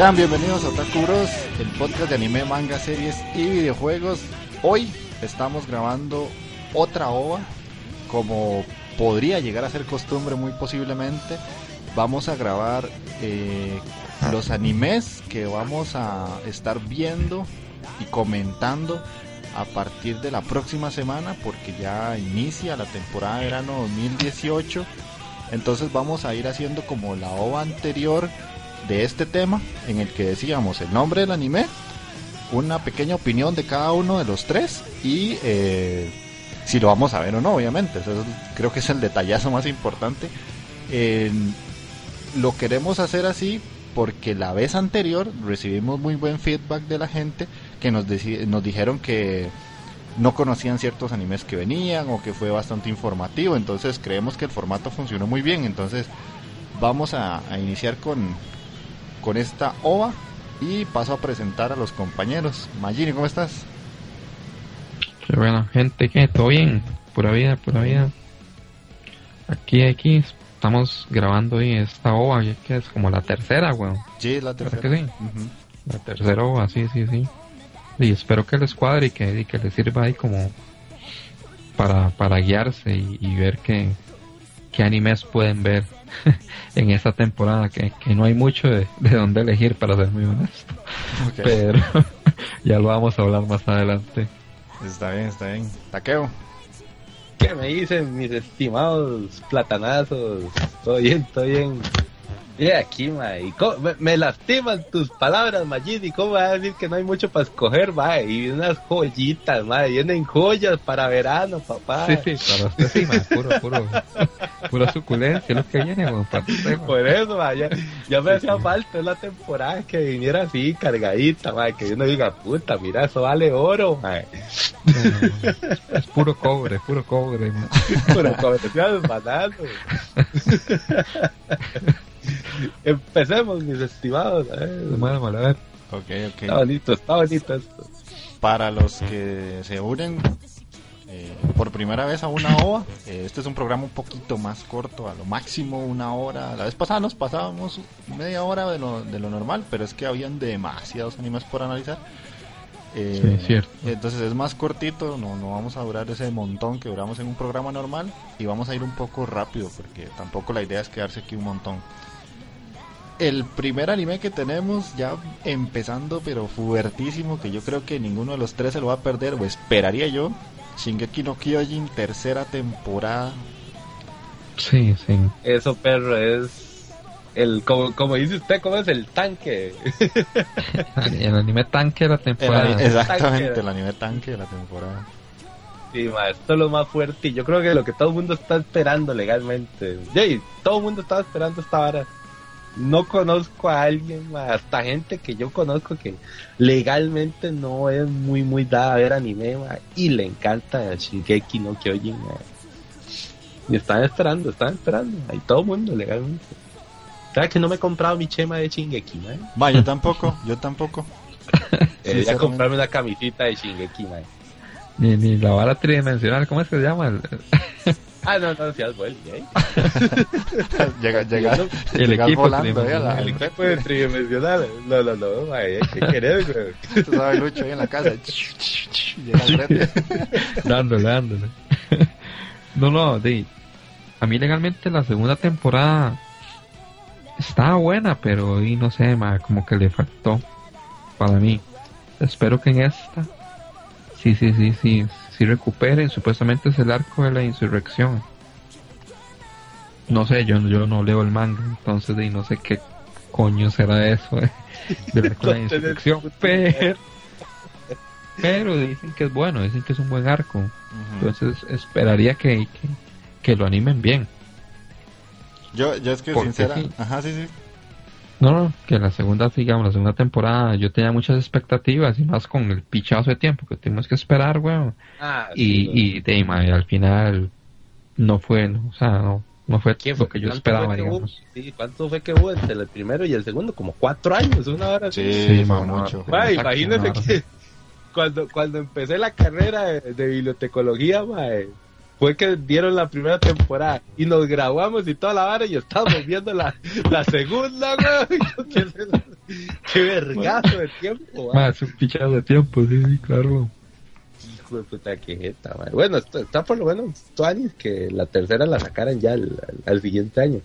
Sean bienvenidos a Otaku el podcast de anime, manga, series y videojuegos. Hoy estamos grabando otra OVA, como podría llegar a ser costumbre muy posiblemente. Vamos a grabar eh, los animes que vamos a estar viendo y comentando a partir de la próxima semana porque ya inicia la temporada de verano 2018. Entonces vamos a ir haciendo como la OVA anterior de este tema en el que decíamos el nombre del anime, una pequeña opinión de cada uno de los tres y eh, si lo vamos a ver o no, obviamente. creo que es el detallazo más importante. lo queremos hacer así porque la vez anterior recibimos muy buen feedback de la gente que nos, nos dijeron que no conocían ciertos animes que venían o que fue bastante informativo. Entonces creemos que el formato funcionó muy bien. Entonces vamos a iniciar con, con esta ova y paso a presentar a los compañeros. Magini, ¿cómo estás? Qué bueno, gente, ¿qué? ¿Todo bien? Pura vida, pura vida. Aquí, aquí, estamos grabando hoy esta ova, que es como la tercera, weón. Sí, la tercera. sí? La tercera ova, sí, sí, sí. Y espero que les cuadre y que, que les sirva ahí como para, para guiarse y, ver qué, qué animes pueden ver en esta temporada, que, no hay mucho de, de dónde elegir, para ser muy honesto. Pero ya lo vamos a hablar más adelante. Está bien, está bien. Taqueo. ¿Qué me dicen mis estimados platanazos? Todo bien, todo bien. Y aquí, ma, me, lastiman tus palabras, Majid, y cómo va a decir que no hay mucho para escoger, ma, y unas joyitas, ma, vienen joyas para verano, papá. Sí, sí, para usted sí, puro, puro, pura suculencia, lo que viene, para Por eso, ma, ya, me hacía falta en la temporada que viniera así, cargadita, ma, que uno diga, puta, mira, eso vale oro, ma. es puro cobre, puro cobre, puro cobre, te. Empecemos, mis estimados. A ver. Está bonito, está bonito esto. Para los que se unen eh, por primera vez a una OVA, eh, este es un programa un poquito más corto, a lo máximo una hora. La vez pasada nos pasábamos media hora de lo, de lo normal, pero es que habían demasiados animes por analizar. Eh, cierto. Entonces es más cortito, no, no vamos a durar ese montón que duramos en un programa normal y vamos a ir un poco rápido porque tampoco la idea es quedarse aquí un montón el primer anime que tenemos ya empezando pero fuertísimo que yo creo que ninguno de los tres se lo va a perder o esperaría yo Shingeki no Kyojin tercera temporada. Sí sí. Eso perro es el como, como dice usted cómo es el tanque el anime tanque de la temporada. Exactamente el anime tanque de la temporada. Sí, ma, esto es lo más fuerte y yo creo que lo que todo el mundo está esperando legalmente. Jay, todo el mundo estaba esperando esta vara no conozco a alguien, hasta gente que yo conozco que legalmente no es muy muy dada a ver anime y le encanta Shingeki no Kyojin. Y están esperando, están esperando, hay todo el mundo legalmente. ¿Sabes que no me he comprado mi chema de Shingeki? Va, yo tampoco, yo tampoco. Debería comprarme una camisita de Shingeki. Ni, ni la vara tridimensional, ¿cómo es que se llama? Ah, no, no, si has vuelto, ¿eh? llega, llega, El equipo volando a la- El equipo de tridimensional. No, no, no, mae, ¿qué querés, güey? Tú sabes, Lucho ahí en la casa. Llega al frente. dándole, dándole. no, no, de, a mí legalmente la segunda temporada estaba buena, pero y no sé, ma, como que le faltó para mí. Espero que en esta sí, sí, sí, sí, sí recuperen. Supuestamente es el arco de la insurrección. No sé, yo, yo no leo el manga, entonces de, no sé qué coño será eso eh, del arco de la insurrección, pero pero dicen que es bueno, dicen que es un buen arco. Entonces esperaría que, que, que lo animen bien. Yo, yo es que Porque sincera, sí. ajá, sí, sí. No, no, que la segunda, digamos, la segunda temporada yo tenía muchas expectativas y más con el pichazo de tiempo que tuvimos que esperar, weón. Ah, sí. Y, y de, mae, al final no fue, no, o sea, no, no fue ¿Quién lo fue? que yo ¿Cuánto esperaba, fue que hubo? digamos. Sí, ¿cuánto fue que hubo entre el primero y el segundo? Como cuatro años, una hora. Sí, Sí, mucho. No, que cuando, cuando empecé la carrera de, de bibliotecología, mae, fue que dieron la primera temporada y nos graduamos y toda la vara y estábamos viendo la, la segunda, güey. Qué, vergazo de tiempo. Más un pichazo de tiempo, sí, sí, claro. Hijo de puta, qué jeta, mae. Bueno, está, está por lo menos Tuanis que la tercera la sacaran ya al- al siguiente año.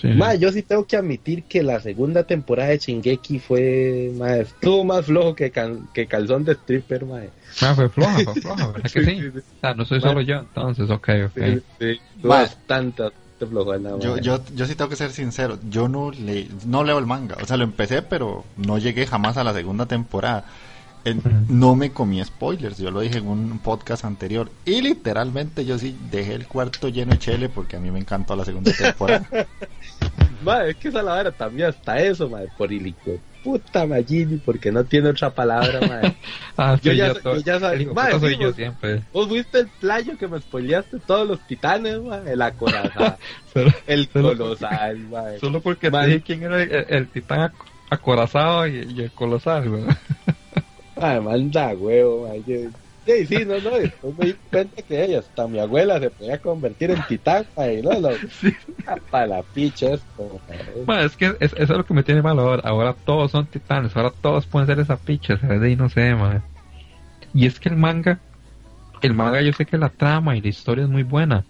Sí. Yo sí tengo que admitir que la segunda temporada de Shingeki fue, mae, estuvo más flojo que, can- que calzón de stripper. Mae, fue floja, fue floja, ¿verdad que sí? sí, sí. O sea, no soy solo yo, entonces, ok, ok. Sí, sí, bastante, flojona, Yo, yo, yo sí tengo que ser sincero, yo no le, no leo el manga, o sea, lo empecé, pero no llegué jamás a la segunda temporada. No me comí spoilers, yo lo dije en un podcast anterior. Y literalmente yo sí dejé el cuarto lleno de chele porque a mí me encantó la segunda temporada. Mae, es que esa la vara también hasta eso, mae, por de puta Magini, porque no tiene otra palabra, mae. Ah, Yo sí, ya yo, ya sabía- puta soy sí, yo vos- siempre. Vos viste el playo que me spoileaste todos los titanes, el acorazado, el colosal, mae. solo porque Man. te dije quién era el, el titán ac- acorazado y, y el colosal, güey. Ay, manda huevo, mae. Yo- Sí, sí, no, no, después me di cuenta que ella, hasta mi abuela se podía convertir en titán, mae, no, no, para la picha esto. Ma, es que es, eso es lo que me tiene mal ahora. Ahora todos son titanes, ahora todos pueden ser esa picha, ¿sabes? Y no sé, ma. Y es que el manga, el manga yo sé que la trama y la historia es muy buena.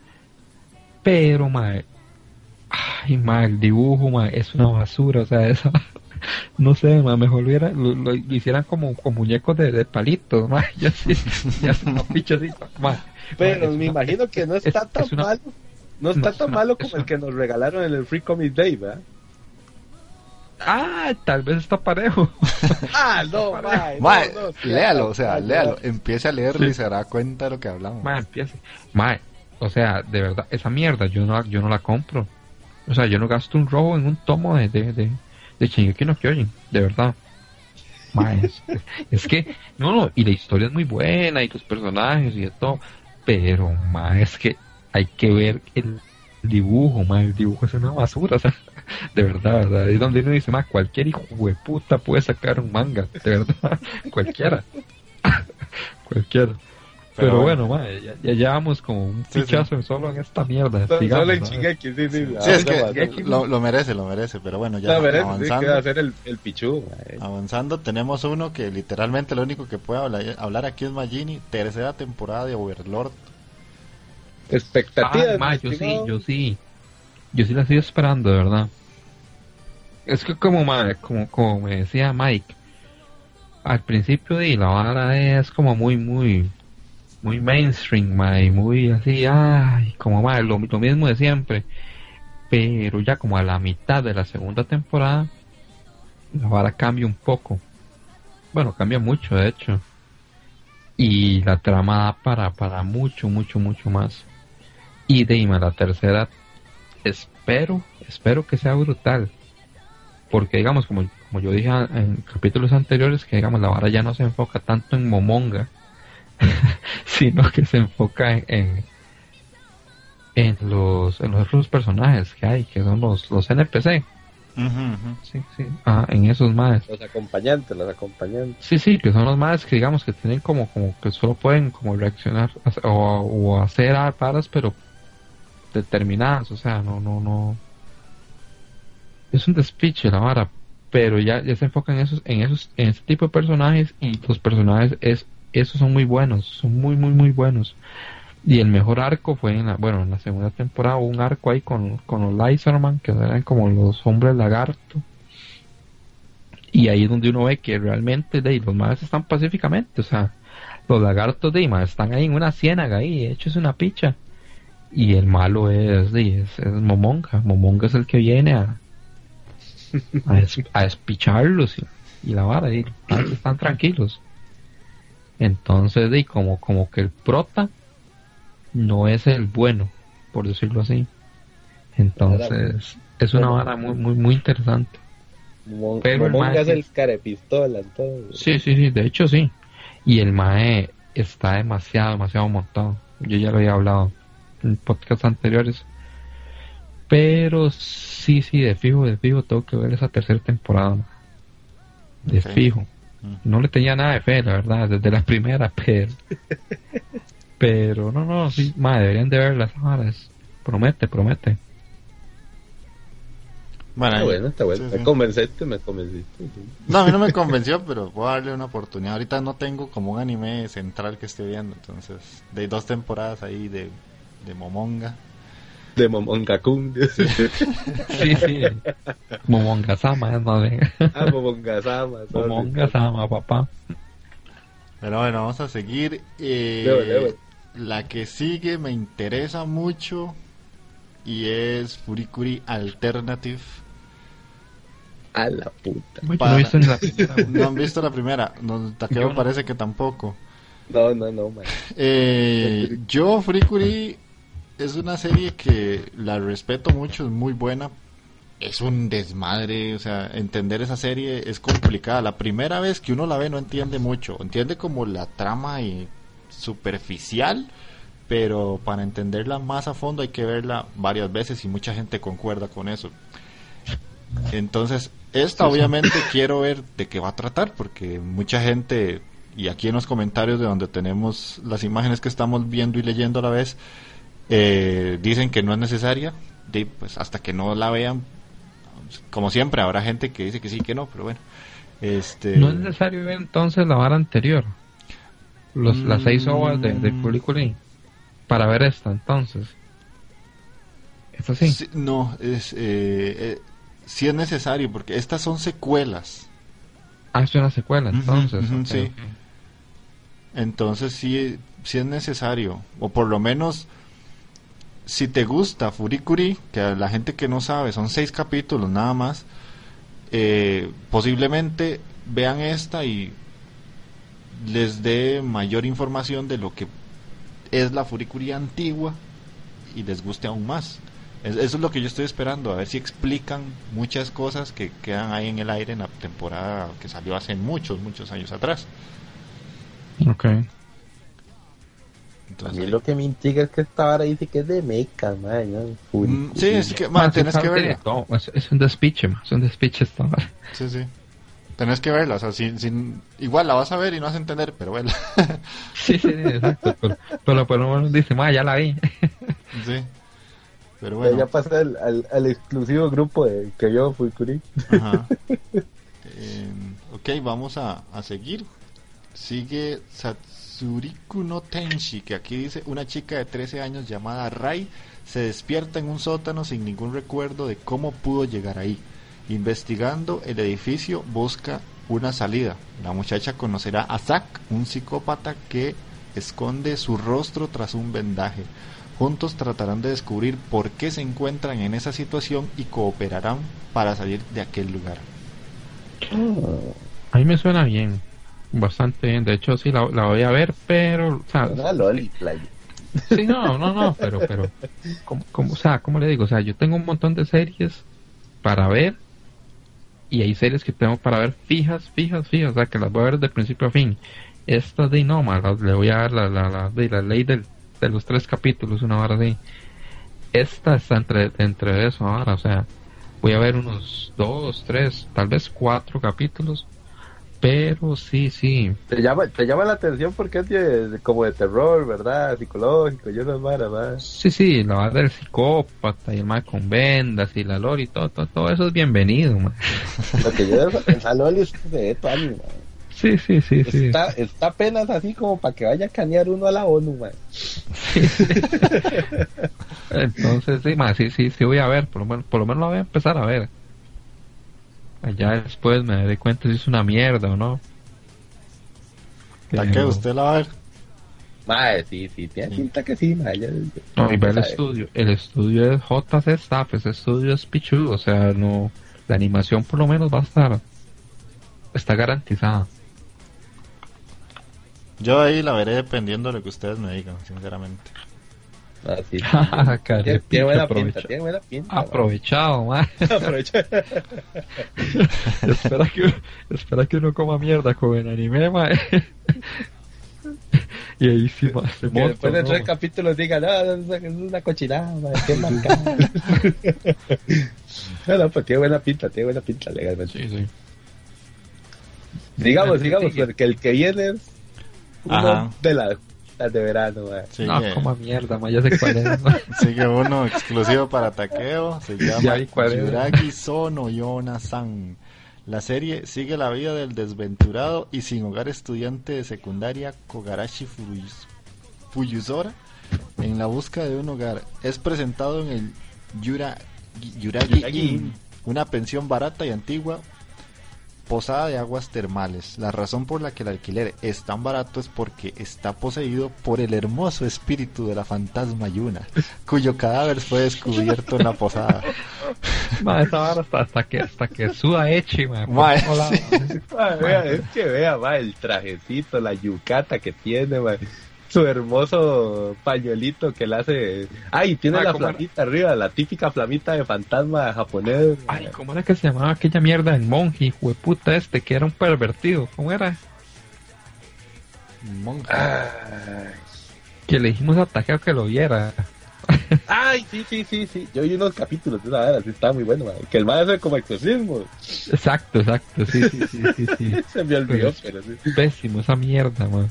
Pero, ma, ay, ma, el dibujo, ma, es una basura, o sea, eso, no sé, ma, mejor lo, hubiera- lo, lo- lo hicieran como con muñecos de, de palitos, ma, ya sí, ya así, ma. Pero me una- imagino que no está es- tan es una- malo, no está no, tan malo como una- el que nos regalaron en el Free Comic Day, ¿verdad? Ah, tal vez está parejo. Ah, no, mae, no, léalo, o sea, léalo, empiece a leerlo Sí. y se dará cuenta de lo que hablamos. Mae, empiece. Mae, o sea, de verdad, esa mierda yo no, yo no la compro. O sea, yo no gasto un robo en un tomo de, de, de, de Shingeki no Kyojin, de verdad. Mae, es, que, no, no, y la historia es muy buena y los personajes y de todo, pero, mae, es que hay que ver el dibujo, mae, el dibujo es una basura, o sea, de verdad, ¿verdad? Es donde uno dice, mae, cualquier hijo de puta puede sacar un manga, de verdad, cualquiera, cualquiera. Pero, Pero bueno, ya, ya llevamos como un Sí, sí. pichazo solo en esta mierda. Solo sigamos, solo en ¿no? Shingeki, sí, sí. Sí, es ahora que va, lo, lo merece, lo merece, pero bueno, ya No, merece, sí, avanzando. que va a ser el, el pichu, mae. Avanzando, tenemos uno que literalmente lo único que puede hablar, hablar aquí es Magini, tercera temporada de Overlord. Expectativas. Ah, ma, yo sí, yo sí. Yo sí la estoy esperando, de verdad. Es que como, ma, como, como me decía Mike, al principio de la vara es como muy, muy, muy mainstream, muy así, ay, como ma, lo, mismo de siempre. Pero ya como a la mitad de la segunda temporada, la vara cambia un poco. Bueno, cambia mucho, de hecho. Y la trama da para, para mucho, mucho, mucho más. Y Deima, la tercera, espero, espero que sea brutal. Porque digamos, como, como yo dije en capítulos anteriores, que digamos la vara ya no se enfoca tanto en Momonga, sino que se enfoca en, en, en los, en los otros personajes que hay, que son los, los NPC. Sí, sí. Ah, en esos más. Los acompañantes, los acompañantes. Sí, sí, que son los más que digamos que tienen como, como que solo pueden como reaccionar o, o hacer paras, pero determinadas, o sea, no, no, no. Es un despiche la vara, pero ya, ya se enfocan en esos, en esos, en ese tipo de personajes y los personajes es, esos son muy buenos, son muy, muy, muy buenos. Y el mejor arco fue en la, bueno, en la segunda temporada un arco ahí con, con los Lizardman, que eran como los hombres lagarto. Y ahí es donde uno ve que realmente de, los males están pacíficamente, o sea, los lagartos de más están ahí en una ciénaga ahí, hecho es una picha. Y el malo es, es, es Momonga. Momonga es el que viene a, a, despicharlos y, la vara, y están tranquilos. Entonces, de, como, como que el prota no es el bueno, por decirlo así. Entonces, es una vara muy, muy, muy interesante. Pero Momonga es el carepistola, Sí, sí, sí, de hecho sí. Y el Mae está demasiado, demasiado montado. Yo ya lo había hablado en podcasts anteriores. Pero sí, sí, de fijo, de fijo, tengo que ver esa tercera temporada. De fijo. No le tenía nada de fe, la verdad, desde la primera, pero. pero no, no, sí, madre, deberían de ver las horas. Promete, promete. Bueno, está bueno, está bueno. me convenciste, me convenciste. No, a mí no me convenció, pero voy a darle una oportunidad. Ahorita no tengo como un anime central que esté viendo, entonces, de dos temporadas ahí de, de Momonga. De Momonga Kun. Sí, sí. Momonga Sama, no Ah, Momonga Sama. Momonga Sama, papá. Pero bueno, vamos a seguir. Eh, la que sigue me interesa mucho y es Furikuri Alternative a la puta. no, han visto la primera. No, Takeo parece que tampoco. No, no, no, eh, yo, Frikuri, es una serie que la respeto mucho, es muy buena. Es un desmadre, o sea, entender esa serie es complicada. La primera vez que uno la ve no entiende mucho, entiende como la trama y superficial, pero para entenderla más a fondo hay que verla varias veces y mucha gente concuerda con eso. Entonces, esta obviamente quiero ver de qué va a tratar, porque mucha gente, y aquí en los comentarios de donde tenemos las imágenes que estamos viendo y leyendo a la vez, eh, dicen que no es necesaria, de, pues hasta que no la vean, como siempre, habrá gente que dice que sí, que no, pero bueno. Este... No es necesario ver entonces la vara anterior, los, las seis ovas de, de mm. para ver esta entonces. ¿Es así? no, es, eh, eh si es necesario, porque estas son secuelas. Ah, es una secuela, entonces. sí. Entonces sí, sí es necesario, o por lo menos si te gusta Furikuri, que la gente que no sabe son seis capítulos nada más, eh, posiblemente vean esta y les dé mayor información de lo que es la Furikuri antigua y les guste aún más. Eso es lo que yo estoy esperando, a ver si explican muchas cosas que quedan ahí en el aire en la temporada que salió hace muchos, muchos años atrás. Ok. a mí lo que me intriga es que esta vara dice que es de mecha, man. Mm, sí, es que, man, tienes que verla. es, un despiche, man. Es un despiche esta vara. Sí, sí. Tenés que verla, o sea, sin, sin, igual la vas a ver y no vas a entender, pero vela. sí, sí, exacto. Pero, pero por lo menos dice, ma, ya la vi. sí. Pero bueno. Ya pasé al, al, exclusivo grupo de que yo fui Curi. Ajá. Eh, ok, vamos a, a seguir. Sigue Satsuriku no Tenshi, que aquí dice una chica de 13 años llamada Rai se despierta en un sótano sin ningún recuerdo de cómo pudo llegar ahí. Investigando el edificio busca una salida. La muchacha conocerá a Zack, un psicópata que esconde su rostro tras un vendaje. Juntos tratarán de descubrir por qué se encuentran en esa situación y cooperarán para salir de aquel lugar. Me suena bien, bastante bien. De hecho, sí la, voy a ver, pero. Sí, no, no, no, pero, pero. ¿cómo, o sea, ¿cómo le digo? O sea, yo tengo un montón de series para ver y hay series que tengo para ver fijas, fijas, fijas, o sea, que las voy a ver de principio a fin. Esta de no, le voy a dar la, la, la, la ley del de los tres capítulos, una hora así. Esta está entre, entre eso ahora, o sea, voy a ver unos dos, tres, tal vez cuatro capítulos Pero sí, sí. Te llama, te llama la atención porque es de- como de terror, ¿verdad? Psicológico, y esas varas, ¿verdad? Sí, sí, la va del psicópata y el más con vendas y la lore y todo, todo, todo eso es bienvenido, man. Lo que yo en Saloli es que se ve todo anime, man. Sí, sí, sí, sí. Está, está apenas así como para que vaya a canear uno a la ONU, man. Entonces, sí, man, sí, sí, sí voy a ver, por lo menos, por lo menos la voy a empezar a ver. Allá después me daré cuenta si es una mierda o no. ¿La que Pero- usted la va a ver? Madre, sí, sí, tiene pinta que sí, ya- No, y ve el estudio. El estudio es JC Staff, ese estudio es pichudo, o sea, no. La animación por lo menos va a estar. Está garantizada. Yo ahí la veré dependiendo de lo que ustedes me digan, sinceramente. Ah, sí. Cara, tiene, tiene buena pinta, tiene buena pinta. Aprovechado, man. Aprovecha. espera, que, espera que uno coma mierda con el anime, man. y ahí sí, man, se monta, después de ¿no, tres capítulos digan, no, es una- es una cochinada, man, qué marcada. no, no, pues tiene buena pinta, tiene buena pinta legalmente. Sí, sí. Digamos, digamos, porque el que viene es uno Ajá. de las, las de verano, man. No, coma mierda, man, ya sé cuál es. man. sigue uno exclusivo para Taqueo, se llama. Yuragi Sono Yona-san. La serie sigue la vida del desventurado y sin hogar estudiante de secundaria Kogarashi Fuyus- Fuyusora en la busca de un hogar. Es presentado en el Yura, Yuragi Yuragi una pensión barata y antigua posada de aguas termales. La razón por la que el alquiler es tan barato es porque está poseído por el hermoso espíritu de la fantasma Yuna, cuyo cadáver fue descubierto en la posada. Man, esa vara hasta, hasta que hasta que suda Echi, vea, es que vea, man, el trajecito, la yucata que tiene, man. Su hermoso pañuelito que le hace. Ay, tiene Ah, la flamita arriba, la típica flamita de fantasma japonés. Ay, ¿cómo era que se llamaba aquella mierda del monje, hijo de puta este, que era un pervertido? ¿Cómo era? Monje. Ay. Que le dijimos a Takeo que lo viera. Ay, sí, sí, sí, sí. Yo vi unos capítulos de una vez, así estaba muy bueno, man. Que el man hace como exorcismo. Exacto, exacto, sí, sí, sí, sí, sí. Se me olvidó, Pues, pero sí. Pésimo esa mierda, man.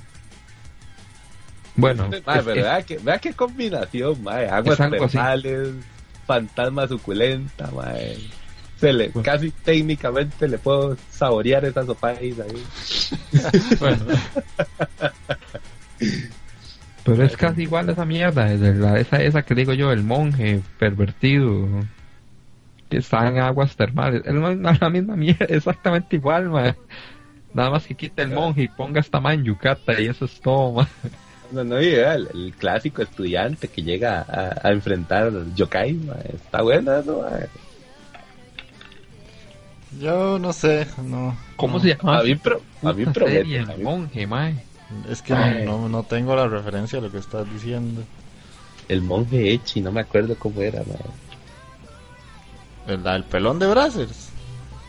Bueno, Mae, es- pero es- vea, que, vea qué combinación, mae. Aguas termales, fantasma suculenta, mae. Se le, Bueno. Casi técnicamente le puedo saborear esa sopa ahí. bueno. Pero es casi igual esa mierda, esa, esa que digo yo, el monje pervertido que está en aguas termales. Es la, misma mierda, exactamente igual, man. Nada más que quite el monje y ponga esta man yukata y eso es todo, man. No, no, el, el clásico estudiante que llega a, a enfrentar yokai, mae. Está bueno eso, mae. Yo no sé, no. ¿Cómo no. se llama? A mí, pro- a mí promete. serie, a el mí- monje, man. Es que no, no, no tengo la referencia a lo que estás diciendo. El monje Echi, no me acuerdo cómo era, mae. El, pelón de Brazzers.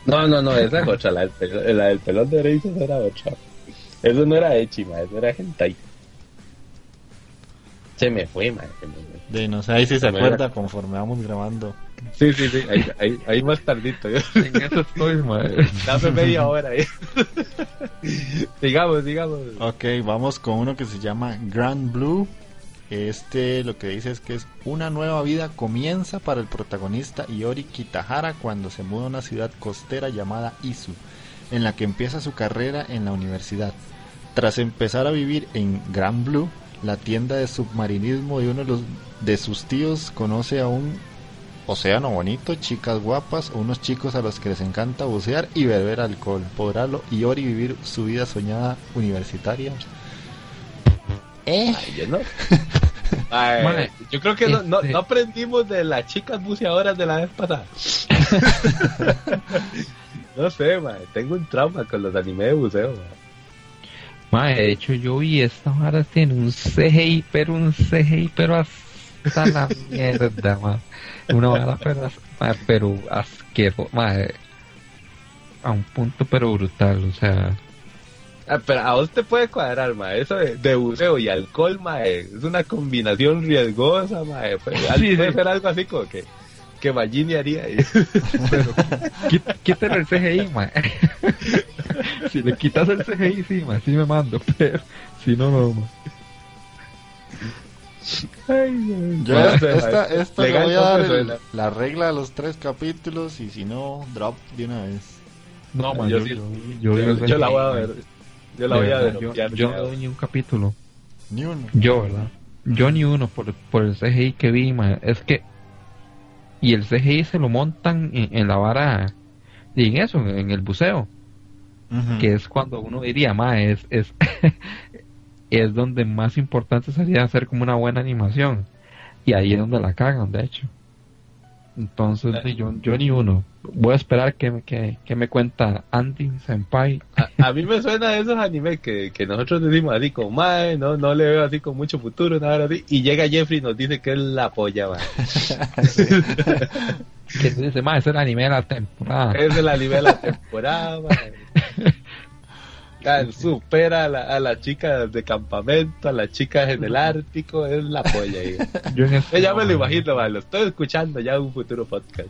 No, no, no, esa es otra, la del, pelón, la del pelón de Braces era otra. Eso no era Echi, mae, eso era hentai. Se me fue, se me fue. De no sé, ahí sí se Bueno. acuerda conforme vamos grabando. Sí, sí, sí, ahí, ahí, ahí más tardito. yo- En eso estoy, man. Dame media hora digamos, digamos. Ok, vamos con uno que se llama Grand Blue. Este lo que dice es que es una nueva vida comienza para el protagonista Iori Kitahara cuando se muda a una ciudad costera llamada Izu, en la que empieza su carrera en la universidad. Tras empezar a vivir en Grand Blue, la tienda de submarinismo de uno de, los, de sus tíos conoce a un océano bonito, chicas guapas, unos chicos a los que les encanta bucear y beber alcohol. ¿Podrá lo- Iori vivir su vida soñada universitaria? ¿Eh? Ay, yo no. Ay, yo creo que no, no, este- no aprendimos de las chicas buceadoras de la vez pasada. no sé, mae, tengo un trauma con los anime de buceo. Mae, de hecho yo vi esta vara tiene un CGI, pero un CGI, pero hasta la mierda, mae. Una vara, pero, pero asqueroso, mae. A un punto, pero brutal, o sea. Ah, pero a vos te puede cuadrar, mae. Eso de, de buceo y alcohol, mae, es una combinación riesgosa, mae. Puede, Sí, sí. ser algo así como que, que Magini haría. Quí- Quítale el CGI, mae. si le quitas el CGI, sí, ma, sí me mando, pero si no, no, ma. Ay, Yo no. esta, esta le voy a dar el- la regla de los tres capítulos y si no, drop de una vez. No, ma, Yo yo, sí- yo, yo, Yo, la voy a ver. Yo la voy a ver. Yo, yo no doy ni un capítulo. Ni uno. Yo, ¿verdad? Yo ni uno por, por el CGI que vi, ma. Es que. Y el CGI se lo montan en, en la vara. Y en eso, en el buceo. Que es cuando uno diría, ma, es. Es, es donde más importante sería hacer como una buena animación. Y ahí es donde la cagan, de hecho. Entonces, sí, yo, yo ni uno. Voy a esperar que, me- que, que me cuenta Andy Senpai. A, a mí me suena a esos animes que, que nosotros decimos así como, mae, no, no le veo así con mucho futuro, nada así. Y llega Jeffrey y nos dice que es la mae. Que dice, ma, es el anime de la temporada. Es el anime de la temporada, mae. Supera a, la, a las chicas de campamento, a las chicas en el Ártico, es la polla. ahí. Yo este- Ya me lo imagino, mae, lo estoy escuchando ya en un futuro podcast.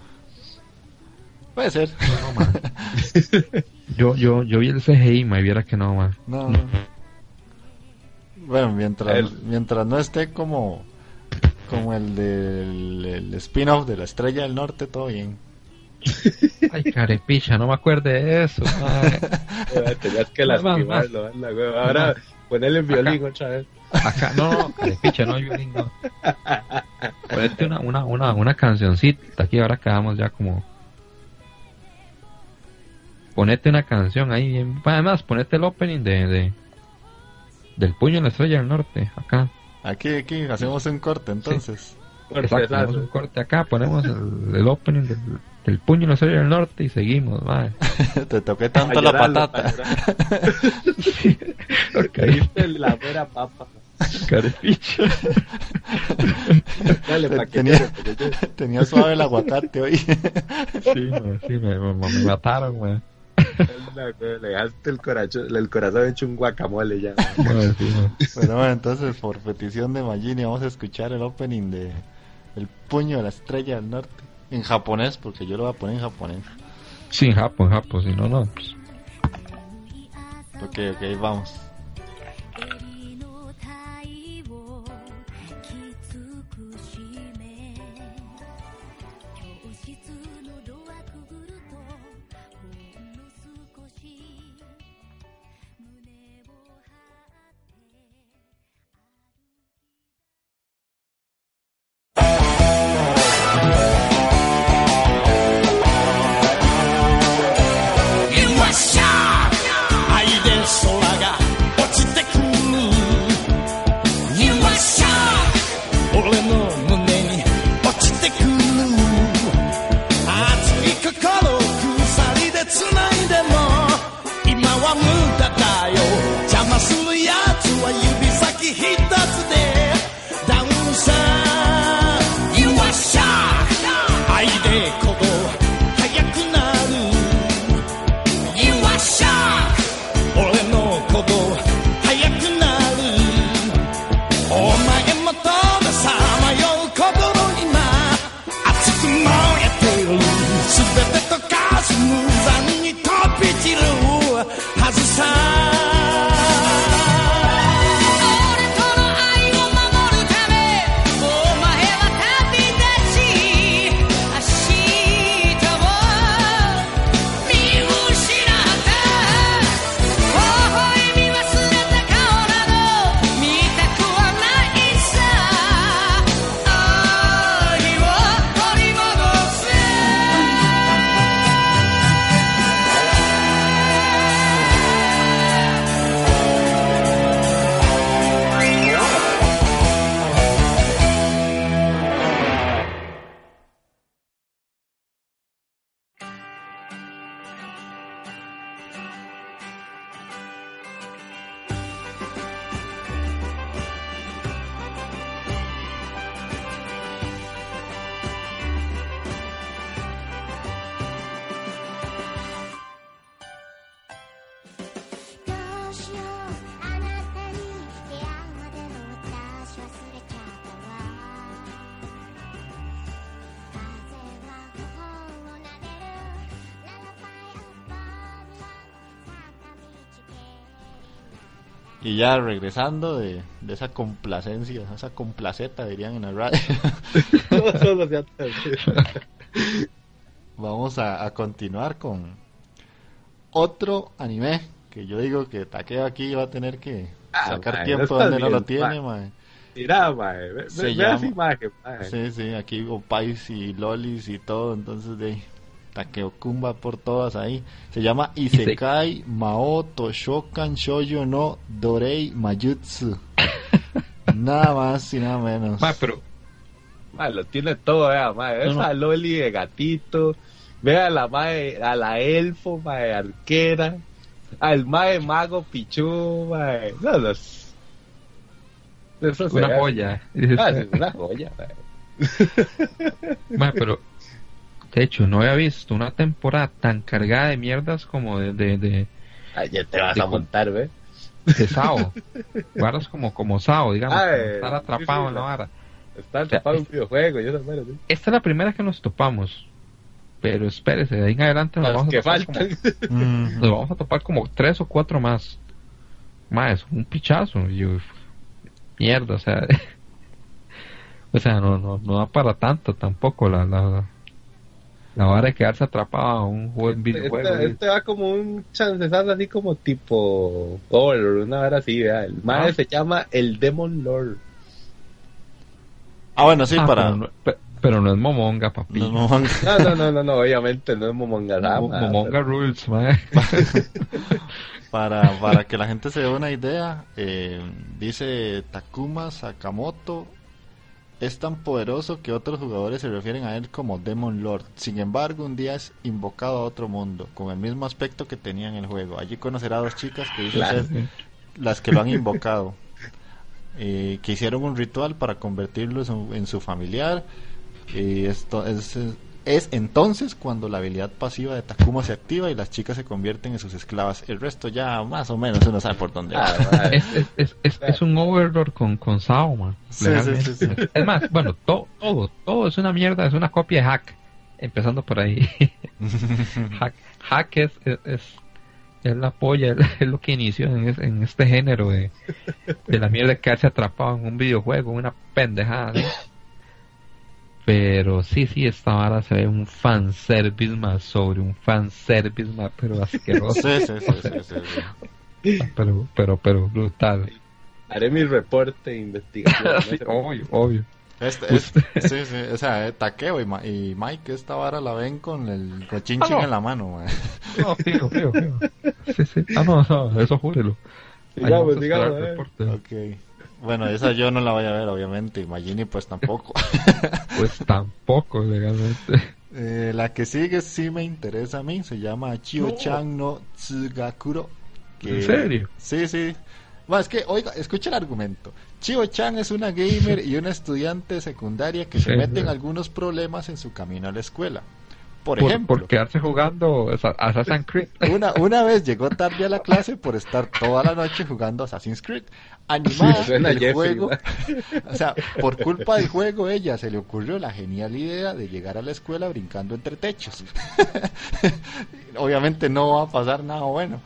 Puede ser. No. Yo, yo, yo vi el CGI, me viera que no, ma. No, no. Bueno, mientras, El- mientras no esté como como el del el spin-off de la Estrella del Norte, todo bien. Ay, carepicha, no me acuerdo de eso. Tenías que lastimarlo, anda, güey. Ahora ponerle el violín otra vez. Acá, no, no, carepicha, no, yo no. Ponete una, una, una, una cancioncita, aquí ahora quedamos ya como... Ponete una canción ahí, bien- además, ponete el opening de, de del puño en la estrella del norte, acá. Aquí, aquí, hacemos un corte entonces. Exacto, ponemos un corte acá, ponemos el, el opening del, del puño en la estrella del norte y seguimos, madre. Te toqué tanto la patata. Caíste en la mera papa. Carepicha. Dale, pa' que Tenía-. Tenía suave el aguacate hoy. Sí, sí, me, me, me mataron, Le dejaste el corazón, el corazón hecho un guacamole ya. Bueno, sí, ma. Bueno, bueno, entonces por petición de Magini vamos a escuchar el opening de El puño de la estrella del norte. En japonés, porque yo lo voy a poner en japonés. Sí, en Japón, en Japón, si no, no. pues, Ok, ok, vamos. Ya regresando de, de esa complacencia, esa complaceta dirían en la radio, vamos a, a continuar con otro anime que yo digo que Takeo aquí va a tener que Ah, sacar tiempo no donde no lo tiene, mae. mae. Mira, mae, ve, ve- ve llama- esa imagen, mae. Sí, sí, aquí hubo pais y lolis y todo, entonces de Takeo Kun va por todas ahí. Se llama Isekai Mao Toshokan Shoujo no Dorei Mayutsu. nada más y nada menos. Ma, pero Mae, lo tiene todo, vea, mae. No, Esa Loli de gatito. Vea a la mae, a la elfo, mae, arquera. Al mae mago pichu, mae. No, no, es- Eso se una joya. Ah, es una joya. Ma, pero de hecho no había visto una temporada tan cargada de mierdas como de, de, de, te vas Sí, a montar, ve. de Sao. Varas como, como Sao, digamos, Ah, como eh, estar sí, atrapado sí, en la vara. Está atrapado en un videojuego, yo no ¿sí? Esta es la primera que nos topamos. Pero espérese, de ahí en adelante nos vamos, que a topar como. Mm, nos vamos a topar como tres o cuatro más. Más, un pichazo. y yo, mierda, o sea. o sea, no, no, no da para tanto tampoco la, la, la vara de quedarse atrapado a un juego en videojuego. Este, este va como un chancesazo así como tipo Overlord, una hora así, vea. El mae Ah. se llama el Demon Lord. Ah, bueno, sí, Ah, para... pero, no, pe- pero no es Momonga, papi. No, no, No, no, no, no, no, obviamente no es Momongasama. Mo- Momonga Rules, mae. para, para que la gente se dé una idea, eh, dice Takuma Sakamoto es tan poderoso que otros jugadores se refieren a él como Demon Lord. Sin embargo, un día es invocado a otro mundo, con el mismo aspecto que tenía en el juego. Allí conocerá a dos chicas que dicen Claro. ser las que lo han invocado, eh, que hicieron un ritual para convertirlo en su, en su familiar. Y esto es, es entonces cuando la habilidad pasiva de Takuma se activa y las chicas se convierten en sus esclavas. El resto ya más o menos uno sabe por dónde va. Ah. Es, es, es, es, es un Overlord con, con Sao, man. Sí, sí, sí, sí. Es más, bueno, todo, todo, todo es una mierda, es una copia de Hack. Empezando por ahí. Hack, Hack es, es, es, es la polla, es lo que inició en, es- en este género de, de la mierda de quedarse atrapado en un videojuego, una pendejada. ¿no? Pero sí, sí, esta vara se ve un fanservice más sobre un fanservice más, pero asqueroso, Sí, sí, sí, sí, sí, sí. pero, pero, pero brutal. Haré mi reporte de investigación. obvio, obvio. Este, es- sí, sí, o sea, eh, Takeo y, Ma- y Mike esta vara la ven con el cochinchín Ah, no. en la mano, mae. No, fijo, fijo, fijo. Sí, sí. Ah, no, no, eso júrelo. Digamos, digamos, eh. reporte. Bueno, esa yo no la voy a ver, obviamente, y Magini pues tampoco. Pues tampoco, legalmente. Eh, la que sigue sí me interesa a mí, se llama Chio-chan no Tsugakuro. que- ¿En serio? Sí, sí. Bueno, es que, oiga, escucha el argumento. Chio-chan es una gamer y una estudiante secundaria que se mete en algunos problemas en su camino a la escuela. Por, Por, ejemplo, por quedarse jugando Assassin's Creed. una, una vez llegó tarde a la clase por estar toda la noche jugando Assassin's Creed. Animada Sí, suena del Jeffrey, juego. ¿no? O sea, por culpa del juego, ella se le ocurrió la genial idea de llegar a la escuela brincando entre techos. Obviamente no va a pasar nada bueno.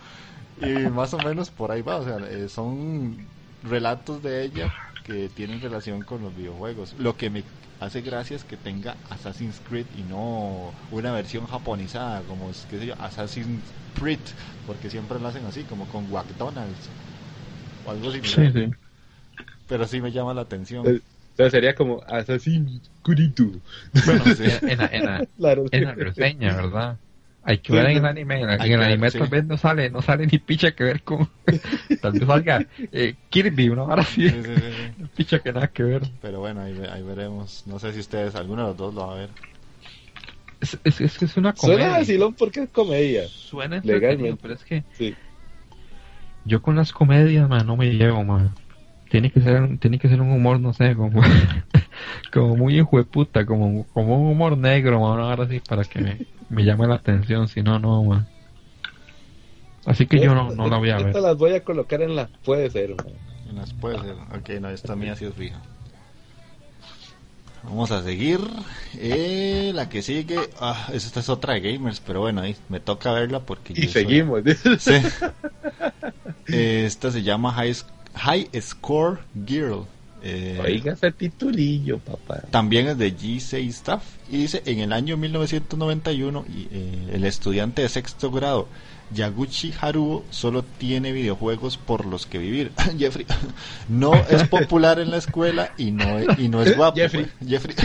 Y más o menos por ahí va. O sea, eh, son relatos de ella que tienen relación con los videojuegos. Lo que me hace gracia es que tenga Assassin's Creed y no una versión japonizada como es qué sé yo, Assassin's Creed, porque siempre lo hacen así, como con McDonald's o algo similar. Sí, sí. Pero sí me llama la atención. Eh, Entonces sería como Assassin Kuritu. Bueno, Sí. en, la, en, la, Claro. en la reseña, ¿verdad? Hay que ver en el anime. En, el ver, anime sí. tal vez no sale, no sale ni picha que ver con. tal vez salga eh, Kirby, una hora así. Sí, sí, sí, sí. Picha que nada que ver. Pero bueno, ahí, ve- ahí veremos. No sé si ustedes, alguno de los dos lo va a ver. Es, es, es, que es una comedia. Suena vacilón porque es comedia. Suena Legalmente. pero es que Sí. yo con las comedias, man, no me llevo, man. Tiene que ser, tiene que ser un humor, no sé, como, como muy hijo de puta, como, como un humor negro, man, ahora sí, para que me, me llame la atención, si no, no, man. Así que yo no, no la voy a ver. Estas las voy a colocar en la puede ser, man. Y las puede ser. Ok, no, esta mía sí es fija. Vamos a seguir. Eh, la que sigue. Ah, esta es otra de gamers, pero bueno, ahí me toca verla porque. Y yo soy- seguimos. Sí. Eh, esta se llama High, High Score Girl. Eh, Oiga ese titulillo, papá. También es de G6 Staff. Y dice, en el año 1991, y, eh, el estudiante de sexto grado, Yaguchi Haruo, solo tiene videojuegos por los que vivir. Jeffrey, no es popular en la escuela y no, y no es guapo. Jeffrey. pues. Jeffrey,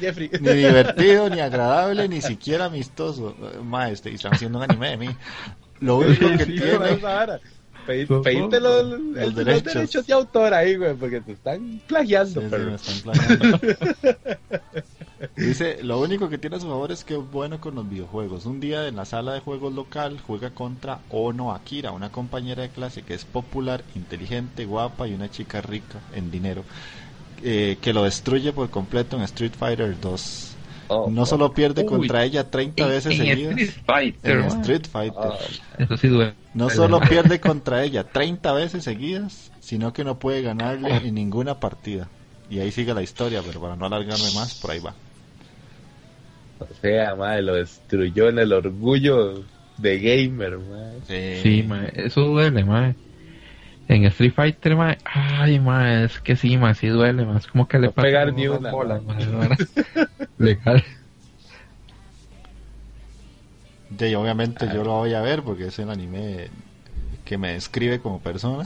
Jeffrey. ni divertido, ni agradable, ni siquiera amistoso. Maestro, y están haciendo un anime de mí. Lo único que tiene... Pedí- Los- derechos. de autor ahí, güey, porque te están plagiando, Sí, sí, me están planeando. Dice, lo único que tiene a su favor es que es bueno con los videojuegos. Un día en la sala de juegos local juega contra Ono Akira, una compañera de clase que es popular, inteligente, guapa y una chica rica en dinero, eh, que lo destruye por completo en Street Fighter 2. Oh, No solo pierde Uy. contra ella 30 veces en seguidas. Street Fighter, En. Street Fighter. oh, Eso sí duele. No solo pierde contra ella 30 veces seguidas, sino que no puede ganarle en ninguna partida. Y ahí sigue la historia, pero para no alargarme más, por ahí va. o sea, madre, lo destruyó en el orgullo de gamer, madre. Sí, ma, eso duele, ma. En Street Fighter, ma, ay, ma, es que sí, ma, sí duele, ma. Es como que le No pasan pegar ni una, verdad. Legal. Y obviamente yo lo voy a ver porque es el anime que me describe como persona.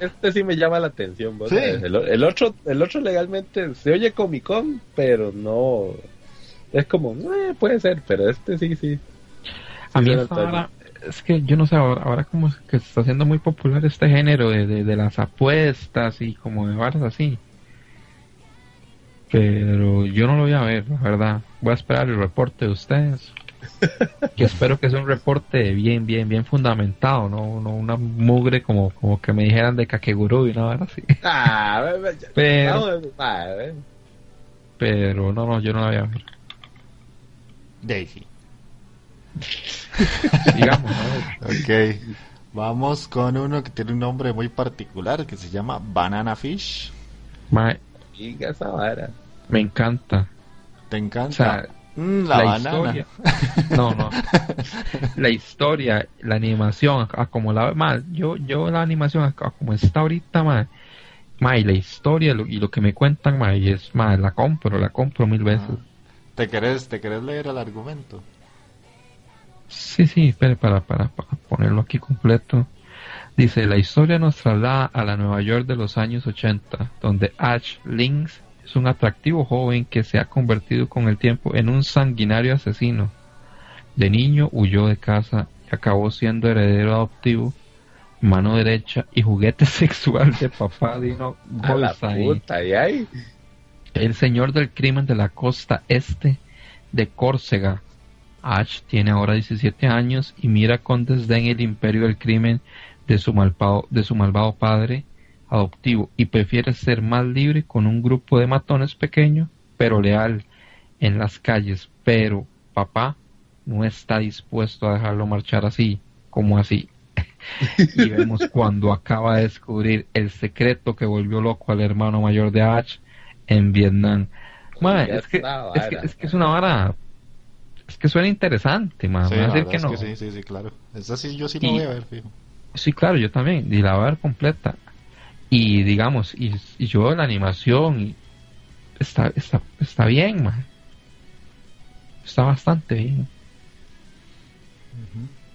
Este sí me llama la atención, vos Sí. El, el otro, el otro legalmente se oye Comic Con, pero no... Es como, eh, puede ser, pero este sí, sí. A mí esta es que yo no sé, ahora, ahora como es que se está haciendo muy popular este género de, de, de las apuestas y como de varas así. Pero yo no lo voy a ver, la verdad. Voy a esperar el reporte de ustedes. que espero que sea un reporte bien, bien, bien fundamentado, no, no una mugre como, como que me dijeran de Kakeguru y una vara así. Ah, Pero-. Pero no, no, yo no la voy a ver. Daisy. Digamos, ¿no? Ok. Vamos con uno que tiene un nombre muy particular que se llama Banana Fish. Ma, esa vara. me encanta. ¿Te encanta? O sea, Mm, la, la banana. historia. No, no. La historia, la animación, a como la mal, yo, yo la animación como está ahorita, ma, y la historia lo- y lo que me cuentan, ma, y es, ma, la compro, la compro mil veces. Ah. ¿Te querés, ¿Te querés leer el argumento? Sí, sí, espere para, para, para ponerlo aquí completo. Dice, la historia nos traslada a la Nueva York de los años 80, donde Ash Lynx es un atractivo joven que se ha convertido con el tiempo en un sanguinario asesino. De niño huyó de casa y acabó siendo heredero adoptivo, mano derecha y juguete sexual de papá Dino A la Bullseye. puta, y ahí. El señor del crimen de la costa este de Córcega. Ash tiene ahora 17 años y mira con desdén el imperio del crimen de su malvado, de su malvado padre adoptivo y prefiere ser más libre con un grupo de matones pequeño pero leal en las calles. Pero papá no está dispuesto a dejarlo marchar así, como así. y vemos cuando acaba de descubrir el secreto que volvió loco al hermano mayor de Ash en Vietnam. Ma, es, que, es que es una vara. Es que suena interesante, ma. Sí, la decir que no. es que sí, sí, sí, claro. Esa sí, yo sí Y- lo voy a ver, fijo. Sí, claro, yo también. Y la voy a ver completa. Y digamos, y, y yo la animación y está, está, está bien, ma. Está bastante bien.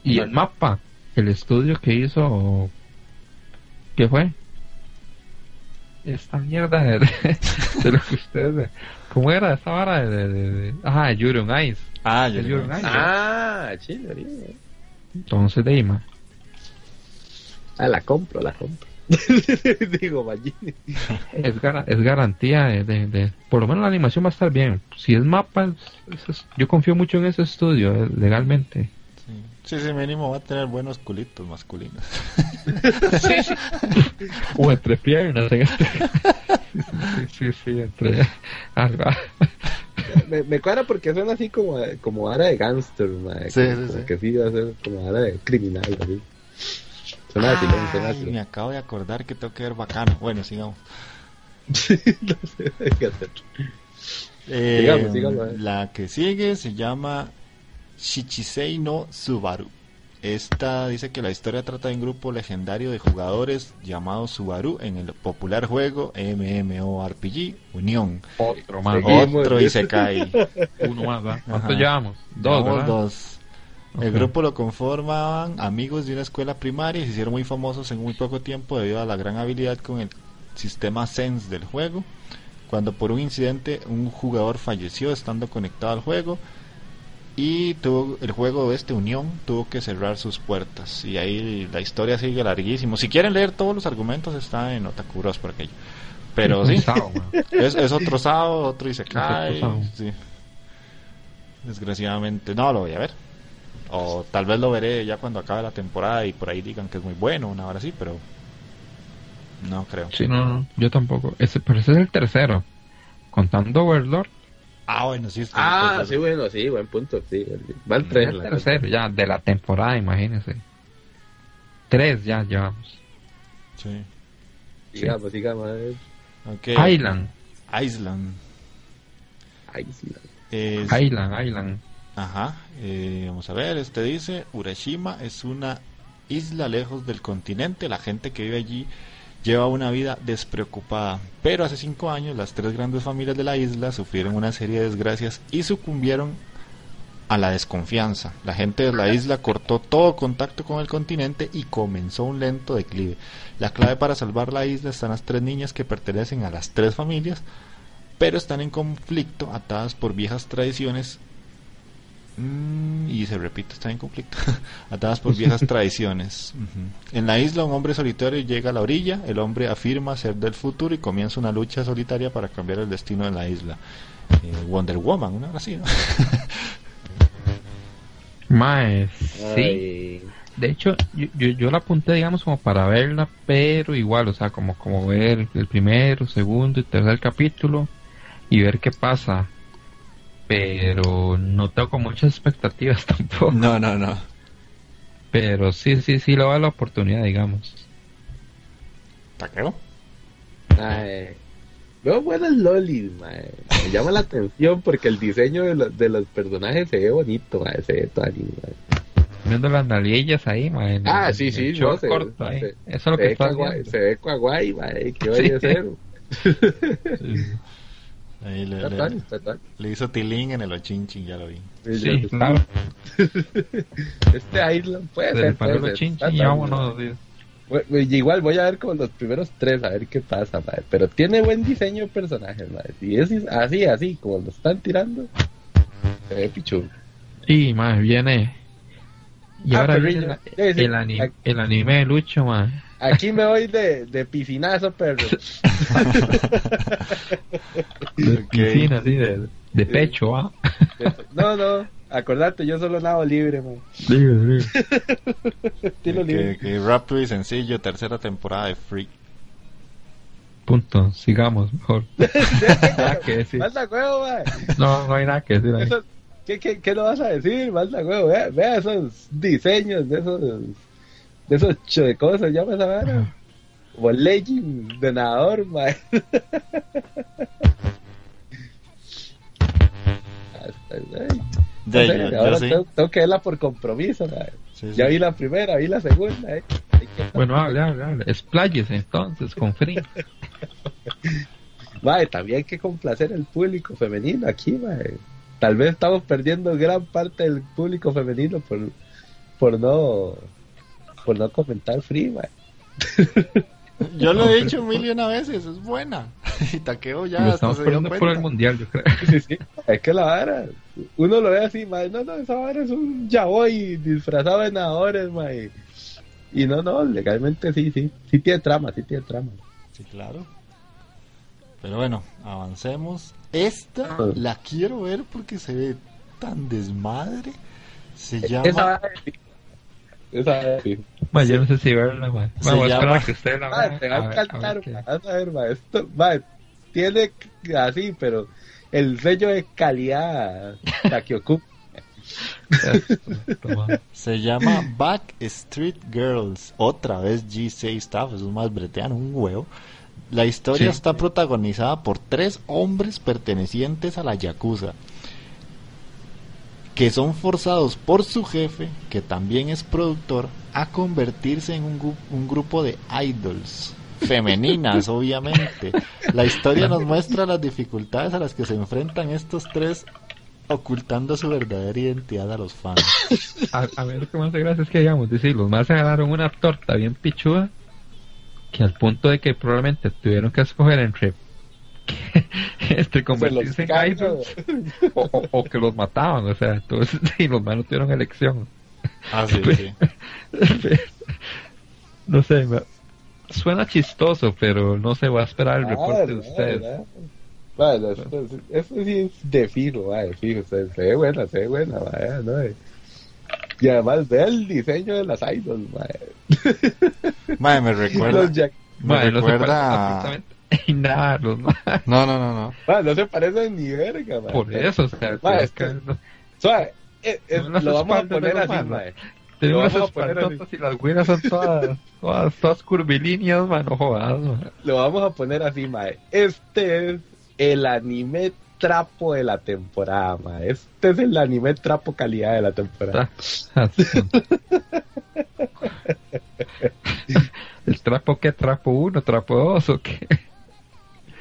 Y el mapa, el estudio que hizo, ¿qué fue? Esta mierda de, de lo que ustedes, ¿cómo era esa vara de, de, de, de- ajá, de Yuri on Ice? Ah, yo Yuri on Ice. Ah, chido. Entonces, de ahí, ma. Ah, la compro, la compro. Digo, es, gara- es garantía de, de- de- por lo menos la animación va a estar bien. Si es mapa, es- es- yo confío mucho en ese estudio eh, legalmente. Sí, sí, mínimo va a tener buenos culitos masculinos. O entre piernas. en este- sí, sí, sí, entre algo. Me, me cuadra porque suena así como, como ara de gangster, madre. Sí, como, sí, sí. Que sí va a ser como ara de criminal, así. Suena así, suena Ay, así. me acabo de acordar que tengo que ver bacano. Bueno, sigamos. no sé, hay que hacer. Eh, Sigamos, sigamos, eh. La que sigue se llama Shichisei no Subaru. Esta dice que la historia trata de un grupo legendario de jugadores llamado Subaru en el popular juego MMORPG Unión. Otro más. Seguimos. Otro y se cae. Uno más, ¿va? ¿Cuántos Ajá. llevamos? Dos, Llevamos ¿verdad? dos. El grupo lo conformaban amigos de una escuela primaria y se hicieron muy famosos en muy poco tiempo debido a la gran habilidad con el sistema Sense del juego. Cuando por un incidente un jugador falleció estando conectado al juego y tuvo el juego de este Unión tuvo que cerrar sus puertas y ahí la historia sigue larguísimo. Si quieren leer todos los argumentos está en Otakuros por aquello. Pero sí, es, es otro sábado, otro y se cae. Sí. Desgraciadamente, no lo voy a ver. O tal vez lo veré ya cuando acabe la temporada y por ahí digan que es muy bueno, una hora así, pero no creo. Sí, no, no, yo tampoco. Ese, pero ese es el tercero. Contando Overlord, Ah, bueno, sí. Ah, sí, bueno, sí, buen punto. Sí, va el es 3. el tercero ya de la temporada, imagínense. Tres ya llevamos. Sí. Sigamos, sigamos. Ok. Island, Island. Island. Es- Island, Island. Ajá. eh, vamos a ver, este dice, Urashima es una isla lejos del continente. La gente que vive allí lleva una vida despreocupada. Pero hace cinco años las tres grandes familias de la isla sufrieron una serie de desgracias y sucumbieron a la desconfianza. La gente de la isla cortó todo contacto con el continente y comenzó un lento declive. La clave para salvar la isla están las tres niñas que pertenecen a las tres familias, pero están en conflicto, atadas por viejas tradiciones. Mm, y se repite, están en conflicto. atadas por viejas tradiciones. En la isla, un hombre solitario llega a la orilla. El hombre afirma ser del futuro y comienza una lucha solitaria para cambiar el destino de la isla. Eh, Wonder Woman, una hora así, ¿no? Mae, sí. Ay, De hecho, yo, yo, yo la apunté, digamos, como para verla, pero igual, o sea, como, como ver el primero, segundo y tercer capítulo y ver qué pasa. Pero no tengo con muchas expectativas tampoco. No, no, no. Pero sí, sí, sí, le va la oportunidad, digamos. ¿Taqueo? ay. Veo buenas lolis, mae. Me llama la atención porque el diseño de, los- de los personajes se ve bonito, mae. Se ve todo anime, mae. Viendo las nalillas ahí, mae, en Ah, el- sí, sí, no, se- corto ahí. se- Eso es lo se, que está kawaii, se ve kawaii, mae. ¿Qué Sí. vaya a hacer? Ahí le, Está le- tal, está tal. le hizo tilín en el ochinchin, ya lo vi. Sí, claro. Este Island puede Se ser. puede ser. y tal, vámonos. sí. Igual voy a ver con los primeros tres a ver qué pasa, mae. Pero tiene buen diseño de personajes, mae. Si es así, así, como lo están tirando, se ve pichudo. Y, mae, viene... Y Ah, ahora viene la- Sí, sí. el, el anime de Lucho, mae. Aquí me voy de, de piscinazo, perro. De piscina, así, de, de pecho, ¿ah? No, no, acordate, yo solo nado libre, man. Digo, digo. Tiro libre. que rápido y sencillo, tercera temporada de Freak. Punto, sigamos, mejor. Nada que decir. Manda huevo, man. No, no hay nada que decir ahí. Eso- ¿qué, qué, qué lo vas a decir? Manda huevo, vea, vea esos diseños de esos, de esos cho de cosas, ya me saben. Como legging de nadador, man. Hasta- ay, Ya, no sé, ya, ya ahora sí. tengo, tengo que verla por compromiso. Sí, sí. Ya vi la primera, vi la segunda, eh. Bueno, hable, hable, hable. Expláyese entonces, con frío. Mae, también hay que complacer al público femenino aquí, mae. Tal vez estamos perdiendo gran parte del público femenino por, por no por no comentar free, mae. Yo lo he dicho mil y una veces, es buena. Y Taqueo ya Lo estamos poniendo por el mundial, yo creo. Sí, sí. Es que la vara, uno lo ve así, mae, no, no, esa vara es un yaoi disfrazado de nadadores, mae. Y no, no, legalmente sí, sí, sí tiene trama, sí tiene trama. Sí, claro. Pero bueno, avancemos. Esta Ah. la quiero ver porque se ve tan desmadre. Se llama. Esa. Esa sí. Ma, yo no sé si verla, ma. Se Vamos a llama- esperar a que usted la vea. te va a encantar, ver. Vas a ver, mae. Esto, mae, tiene así, pero el sello de calidad Takioku. Esto, ma. Se llama Backstreet Girls. Otra vez G6 Staff, es un más breteano, un huevo. La historia Sí. está protagonizada por tres hombres pertenecientes a la Yakuza. Que son forzados por su jefe, que también es productor, a convertirse en un, grupo de idols femeninas, obviamente. La historia nos muestra las dificultades a las que se enfrentan estos tres ocultando su verdadera identidad a los fans. A, a ver, lo que más hace gracia es que, digamos, decir, los más se agarraron una torta bien pichuda que al punto de que probablemente tuvieron que escoger entre entre convertirse en idols o, o- o que los mataban, o sea, entonces sí, los no tuvieron elección. Ah, sí, sí. no sé, me- suena chistoso, pero no se va a esperar el Ah, reporte de ustedes. ¿verdad? Bueno, esto, esto sí es de fijo, va, de fijo, se, se ve buena, se ve buena, vaya, ¿no? Y además ve el diseño de las idols. Mae, me recuerda. Los Jack- Me Madre, recuerda. Absolutamente en nada, los más. No, no, no, no. No se parecen ni verga, vaya. Por eso, o sea, Ma, es que Suave, eh, eh, lo vamos a poner así. Tiene Lo unas vamos a poner así. espaldotas y las güeras son todas, todas, todas curvilíneas, mano, jodas, man. Lo vamos a poner así, mae. Este es el anime trapo de la temporada, mae. Este es el anime trapo calidad de la temporada. ¿El trapo qué? ¿Trapo uno? ¿Trapo dos o qué?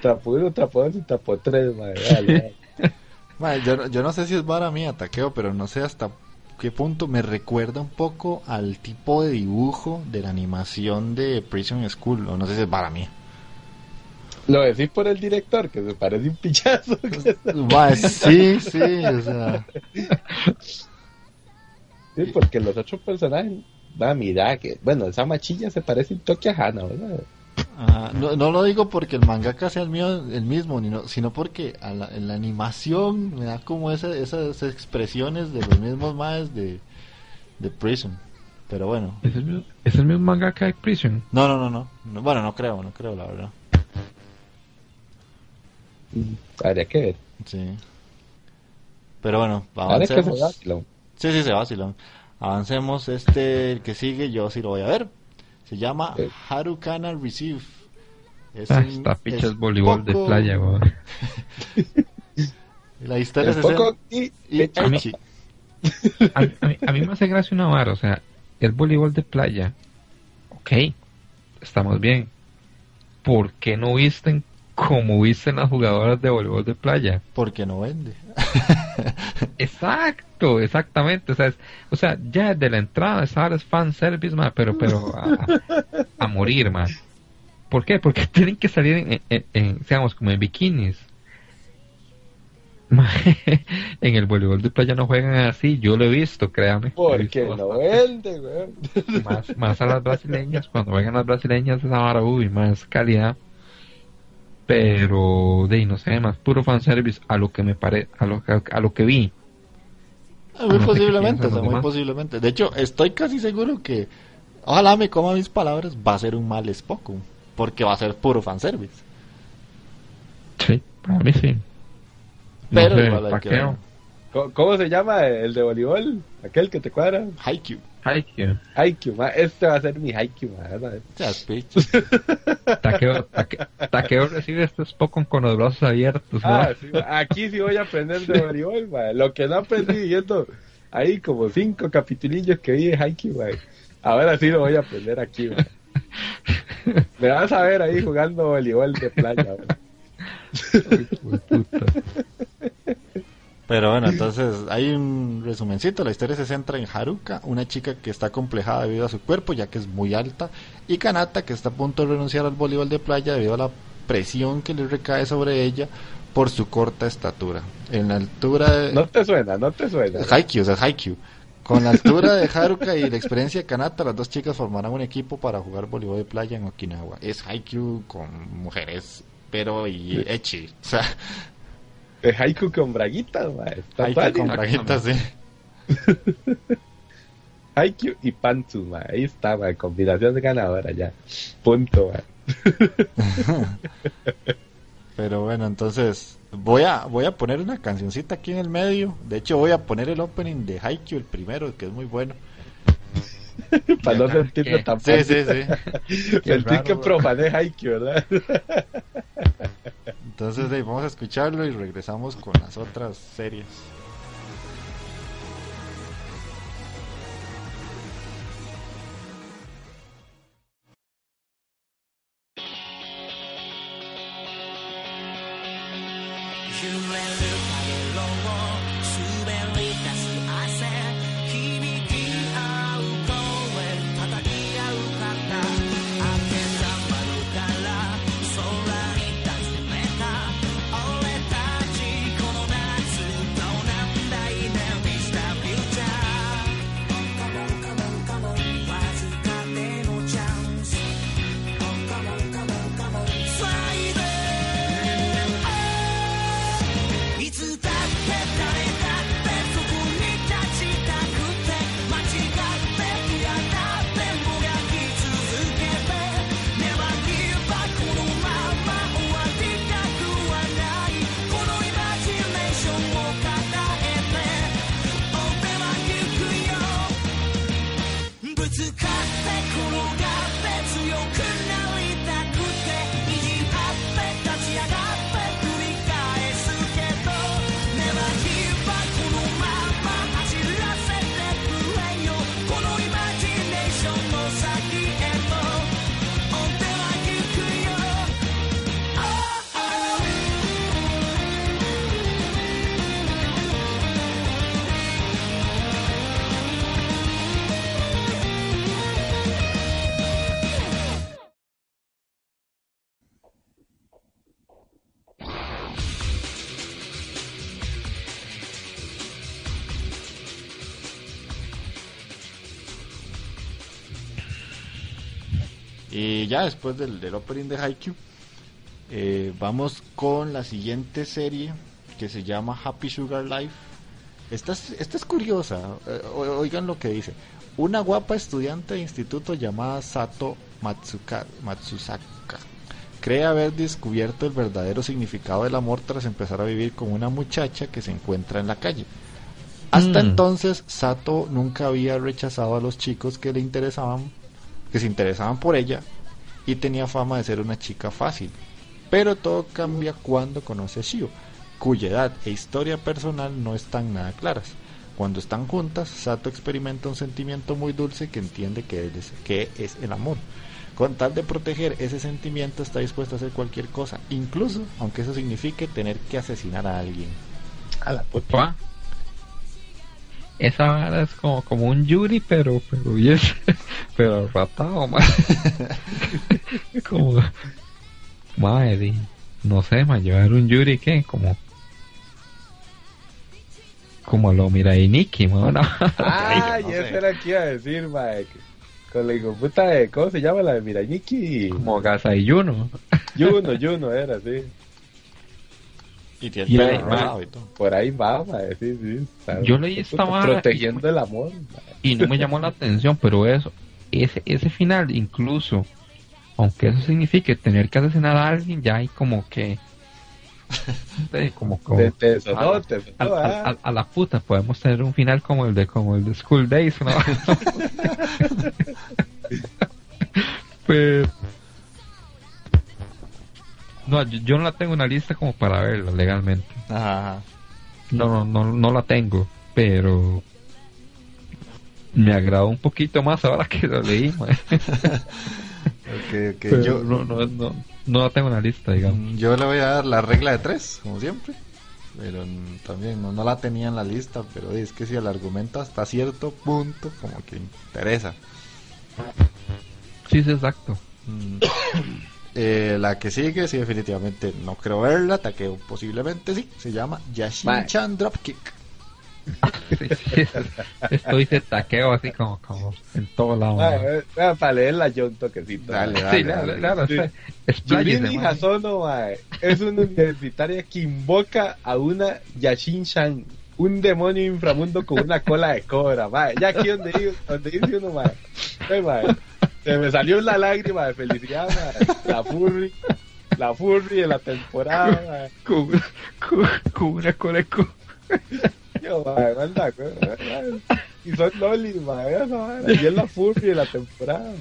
Trapo uno, dos y trapo tres, mae. Dale, yo, no- yo no sé si es vara mía, taqueo, pero no sé hasta qué punto me recuerda un poco al tipo de dibujo de la animación de Prison School, o no sé si es vara mía. Lo decís por el director, que se parece un pichazo. Sí, sí, o sea. Sí, porque los otros personajes, va, mira que, bueno, esa machilla se parece un toque a Hana, ¿verdad? Ajá, no, no lo digo porque el mangaka sea el mío, el mismo, sino porque a la, en la animación me da como ese- esas expresiones de los mismos maes de, de Prison. Pero bueno, ¿Es el mismo, ¿es el mismo mangaka de Prison? no, no, no, no, no, bueno, no creo, no creo, la verdad. Habría que ver. Sí. Pero bueno, que avancemos. vacilón. Sí, sí, se vacilón. Avancemos. Este, el que sigue, yo sí lo voy a ver. Se llama Sí. Harukana Receive. Es Ah, un- está pichas es voleibol de poco- playa, weón. La historia Es se poco y, y- A mí-. A, a mí, a mí me hace gracia una vara, o sea, el voleibol de playa, ok, estamos bien. ¿Por qué no visten como visten las jugadoras de voleibol de playa? Porque no vende. Exacto, exactamente. O sea, es- o sea ya de la entrada esa es fan service, ma, pero, pero a, morir, man. ¿Por qué? Porque tienen que salir en, en- en, digamos, como en bikinis. Ma, en el voleibol de playa no juegan así, yo lo he visto, créame. Porque visto no vende, weón. más, más a las brasileñas, cuando vengan las brasileñas esa vara, uy, más calidad. Pero, de ahí, no sé, más puro fanservice a lo que me parece, a lo, que- a lo que vi. Muy no sé qué posiblemente, o sea, muy demás. posiblemente. De hecho, estoy casi seguro que, ojalá me coma mis palabras, va a ser un mal Spock. Porque va a ser puro fanservice. Sí, para mí sí. No Pero sé, igual hay que taqueo. ver. ¿Cómo, cómo se llama el de voleibol? Aquel que te cuadra. Haikyuu. Haikyuu. Haikyuu, ma. Este va a ser mi Haikyuu. Taqueo, taque- taqueo recibe este Spockon con los brazos abiertos. Ah, sí, ma. Aquí sí voy a aprender de voleibol, ma. Lo que no aprendí viendo ahí como cinco capitulillos que vi de Haikyuu, ma. Ahora sí lo voy a aprender aquí, ma. Me vas a ver ahí jugando voleibol de playa, de puta. Pero bueno, entonces hay un resumencito. La historia se centra en Haruka, una chica que está complejada debido a su cuerpo, ya que es muy alta, y Kanata, que está a punto de renunciar al voleibol de playa debido a la presión que le recae sobre ella por su corta estatura. En la altura de... No te suena, no te suena. Haikyuu, o sea, Haikyuu. Con la altura de Haruka y la experiencia de Kanata, las dos chicas formarán un equipo para jugar voleibol de playa en Okinawa. Es Haikyuu con mujeres, pero y echi. O sea, Haiku con braguitas. Está padre. con braguitas, sí. Haikyuu y Pantsu, ma. Ahí está, ma. Combinación de ganadora ya. Punto, ma. Pero bueno, entonces voy a voy a poner una cancioncita aquí en el medio. De hecho, voy a poner el opening de Haikyuu, el primero, que es muy bueno. Para no sentirlo tan Sí, sí, sí. Sentí que profané Haikyuu, ¿verdad? Entonces, ahí, vamos a escucharlo y regresamos con las otras series. You Y ya después del, del opening de Haikyuu, eh, vamos con la siguiente serie que se llama Happy Sugar Life. Esta es, esta es curiosa, eh, o- oigan lo que dice. Una guapa estudiante de instituto llamada Sato Matsuka, Matsusaka cree haber descubierto el verdadero significado del amor tras empezar a vivir con una muchacha que se encuentra en la calle. Hasta Mm. entonces, Sato nunca había rechazado a los chicos que le interesaban, que se interesaban por ella, y tenía fama de ser una chica fácil. Pero todo cambia cuando conoce a Shio, cuya edad e historia personal no están nada claras. Cuando están juntas, Sato experimenta un sentimiento muy dulce que entiende que es, que es el amor. Con tal de proteger ese sentimiento está dispuesto a hacer cualquier cosa, incluso aunque eso signifique tener que asesinar a alguien. A la. Esa vara es como, como un Yuri, pero, pero bien, pero ratado, ma. como, madre, no sé, ma, llevar un Yuri, ¿qué? Como, como lo mira y Nikki, ma, una- Ah, no y sé. eso era que iba a decir, mae. que- Con la hijo puta de, ¿cómo se llama la de Mirayiki? como Gaza y Yuno. Yuno, Yuno era, sí. Y tiene Y el ahí, rosado y todo. Por ahí va, mae, sí, sí. está- Yo leí esta vara Protegiendo el amor, mae. y no me llamó la atención, pero eso, ese, ese final incluso, aunque eso signifique tener que asesinar a alguien, ya hay como que, como, como Te, te sonó, a, te a- sonó, a- a- a la puta, podemos tener un final como el de como el de School Days, ¿no? Pues, no, yo, no la tengo en la lista como para verla legalmente. Ajá. No, no, no, no la tengo, pero me agradó un poquito más ahora que lo leí. mae. Ok, ok. Pero Yo, no, no, no, no la tengo en la lista, digamos. Mm, Yo le voy a dar la regla de tres, como siempre. Pero también no, no la tenía en la lista, pero es que si el argumento hasta cierto punto como que interesa. Sí, sí, exacto. Mm, eh, la que sigue, sí, definitivamente no creo verla, Takeo posiblemente sí, se llama Yashin-chan Dropkick. Sí, sí, Esto dice taqueo así como, como en todo lado. Mae. eh, para leerla yo un toquecito. Dale, dale. Sí, claro, claro. Hasono, mae, es una universitaria que invoca a una Yashin-shan, un demonio inframundo con una cola de cobra, mae. Ya aquí donde, donde dice uno, mae. Mae, Se me salió una lágrima de felicidad. La furry, la furry de la temporada, mae. Con, con, con una cola de co- Yo, manda, mae. Y son lolis, esa vara. Y es la furry de la temporada.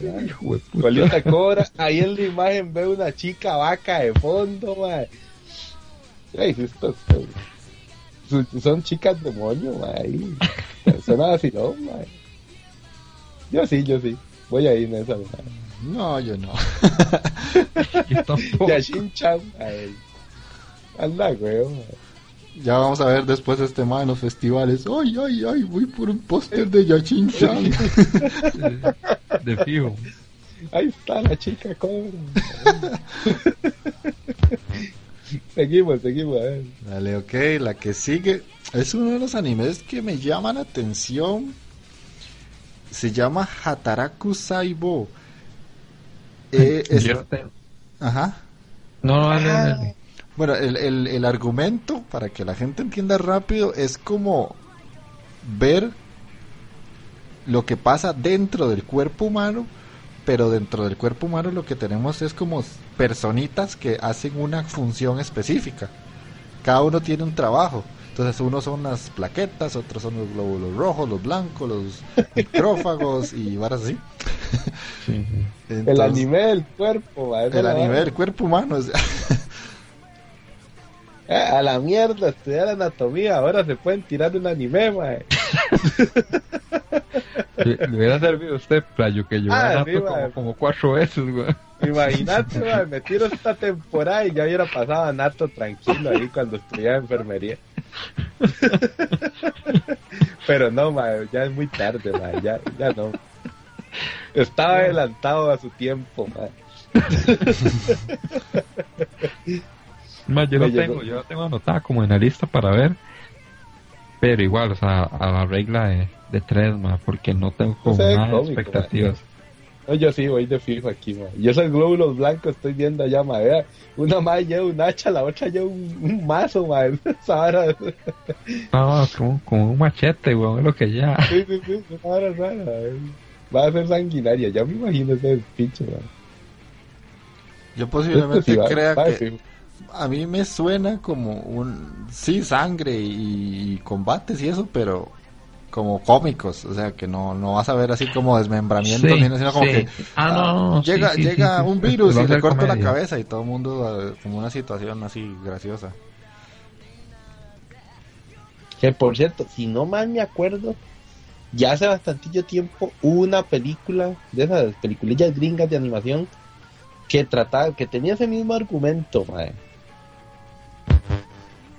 Colita cobra. Ahí en la imagen veo una chica vaca de fondo, mae. Ey, estos son, chicas demonio, ahí. Son así, ¿no? Yo sí, yo sí. Voy a ir en esa. No, yo no. Yo tampoco. Yashin Chan. Anda, güey, mae. Ya vamos a ver después este tema en los festivales. Ay, ay, ay, voy por un póster de Yachin Chan. De fijo. Ahí está la chica cobra. seguimos, seguimos. A ver. Dale, ok, la que sigue es uno de los animes que me llama la atención. Se llama Hataraku Saibo. Eh, es- Ajá. No, no, dale, dale. Bueno, el, el, el argumento, para que la gente entienda rápido, es como ver lo que pasa dentro del cuerpo humano, pero dentro del cuerpo humano lo que tenemos es como personitas que hacen una función específica. Cada uno tiene un trabajo. Entonces, unos son las plaquetas, otros son los glóbulos rojos, los blancos, los micrófagos y varas así. Sí, sí. El anime del cuerpo, el anime del cuerpo humano. es- Eh, a la mierda, estudiar anatomía. Ahora se pueden tirar de un anime, mae. Le, hubiera servido a usted, playo, que yo Ah, sí, como cuatro veces, güey. Imagínate, mae, me tiro esta temporada y ya hubiera pasado a Nato tranquilo ahí cuando estudiaba enfermería. Pero no, mae, ya es muy tarde, ya, ya no. Estaba adelantado a su tiempo, mae. Más, yo lo tengo, yo lo tengo anotada como en la lista para ver. Pero igual, o sea, a la regla de, de tres, más, porque no tengo como nada de cómico, expectativas. No, yo sí voy de fijo aquí, mae. Yo esos glóbulos blancos estoy viendo allá. Vea, Una mae lleva un hacha, la otra lleva un, un mazo, vara, No, es como, como un machete, güey, es lo que ya. sí, sí, sí, vara es rara, mae. Va a ser sanguinaria, ya me imagino ese pinche, mae. Yo posiblemente Este sí va- crea va que fijo. a mí me suena como un sí sangre y, y combates y eso, pero como cómicos, o sea que no no vas a ver así como desmembramientos, Sí, sino como sí. que Ah, no, no, sí, llega sí, llega un virus y le corta la cabeza y todo el mundo como una situación así graciosa. Que por cierto, si no mal me acuerdo, ya hace bastantillo tiempo hubo una película de esas peliculillas gringas de animación que trataba, que tenía ese mismo argumento, mae.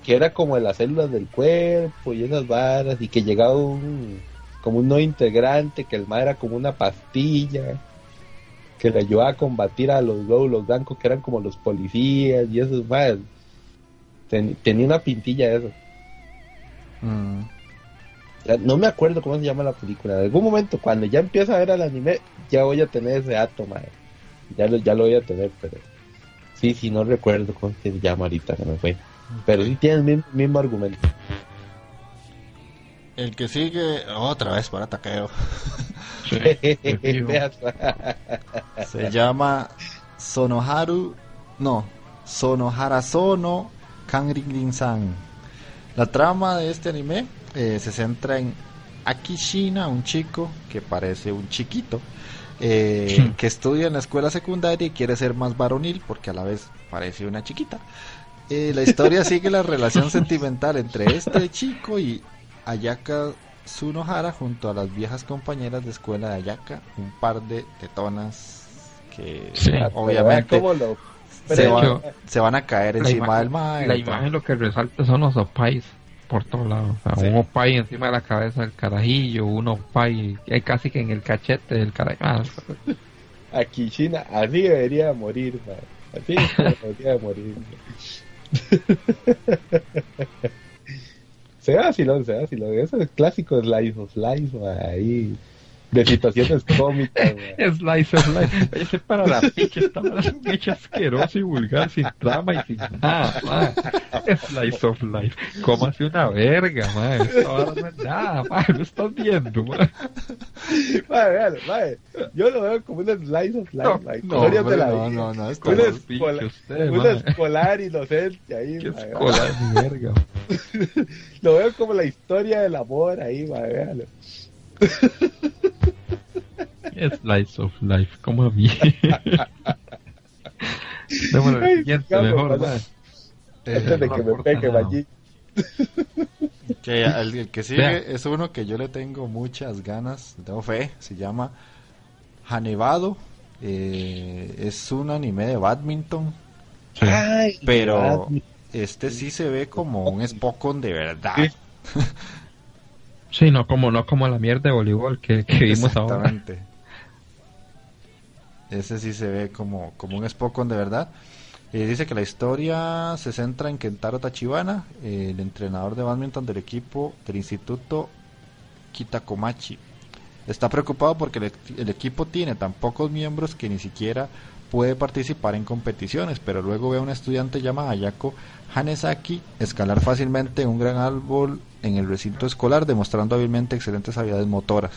Que era como de las células del cuerpo y esas varas, y que llegaba un como un no integrante, que el mae era como una pastilla, que le ayudaba a combatir a los glóbulos blancos que eran como los policías y esos más. tenía una pintilla de eso. Mm. No me acuerdo cómo se llama la película. En algún momento, cuando ya empieza a ver el anime, ya voy a tener ese dato, mae. Ya lo, ya lo voy a tener, pero... Sí, sí, no recuerdo cómo se llama ahorita, se me fue. Pero sí tiene el mismo, mismo argumento. El que sigue otra vez para taqueo. Se llama Sonoharu, no, Sonohara Sono Kanrin-san. La trama de este anime eh, se centra en Akishina, un chico que parece un chiquito, eh, que estudia en la escuela secundaria y quiere ser más varonil porque a la vez parece una chiquita. Eh, la historia sigue la relación sentimental entre este chico y Ayaka Tsunohara junto a las viejas compañeras de escuela de Ayaka, un par de tetonas que Sí. obviamente ¿Cómo lo se, van- hecho, se van a caer encima imagen- del mae. La imagen lo que resalta son los opais por todos lados. O sea, Sí. un opai encima de la cabeza del carajillo, un opai eh, casi que en el cachete del carajillo. Ah, Aquí China, así debería morir, mae. Así debería morir. se da vacilón, se da vacilón. Eso es clásico slice of life, ahí. De situaciones cómicas, mae. Slice, slice. Ese para la picha, esta para la picha asqueroso y vulgar, sin trama y sin nada, ma. Slice of life. Cómase una verga, ma. Esto ahora no es nada, ma. Lo estás viendo, ma. Mae, véalo. Yo lo veo como un slice of life, No. No, hombre, de la no, vida. no, no, es Un como- Como escolar, pinche usted, un escolar inocente ahí, Qué mae. escolar de verga. Lo veo como la historia del amor ahí, mae, véalo. Slice of life, como a mí. Démosle Ay, el siguiente, mejor, vale. Eh, Antes de no que me pegue, allí. que el, el que sigue Vea. es uno que yo le tengo muchas ganas, le tengo fe, se llama Hanevado. Eh, es un anime de badminton, Sí. Ay, pero Batman. este sí se ve como un Spokon de verdad. Sí. Sí, no como, no como la mierda de voleibol que, que vimos ahora. Exactamente. Ese sí se ve como, como un Spokon de verdad. Eh, dice que la historia se centra en Kentaro Tachibana, el entrenador de badminton del equipo del Instituto Kitakomachi. Está preocupado porque el, el equipo tiene tan pocos miembros que ni siquiera puede participar en competiciones, pero luego ve a un estudiante llamado Ayako Hanesaki escalar fácilmente un gran árbol en el recinto escolar, demostrando hábilmente excelentes habilidades motoras.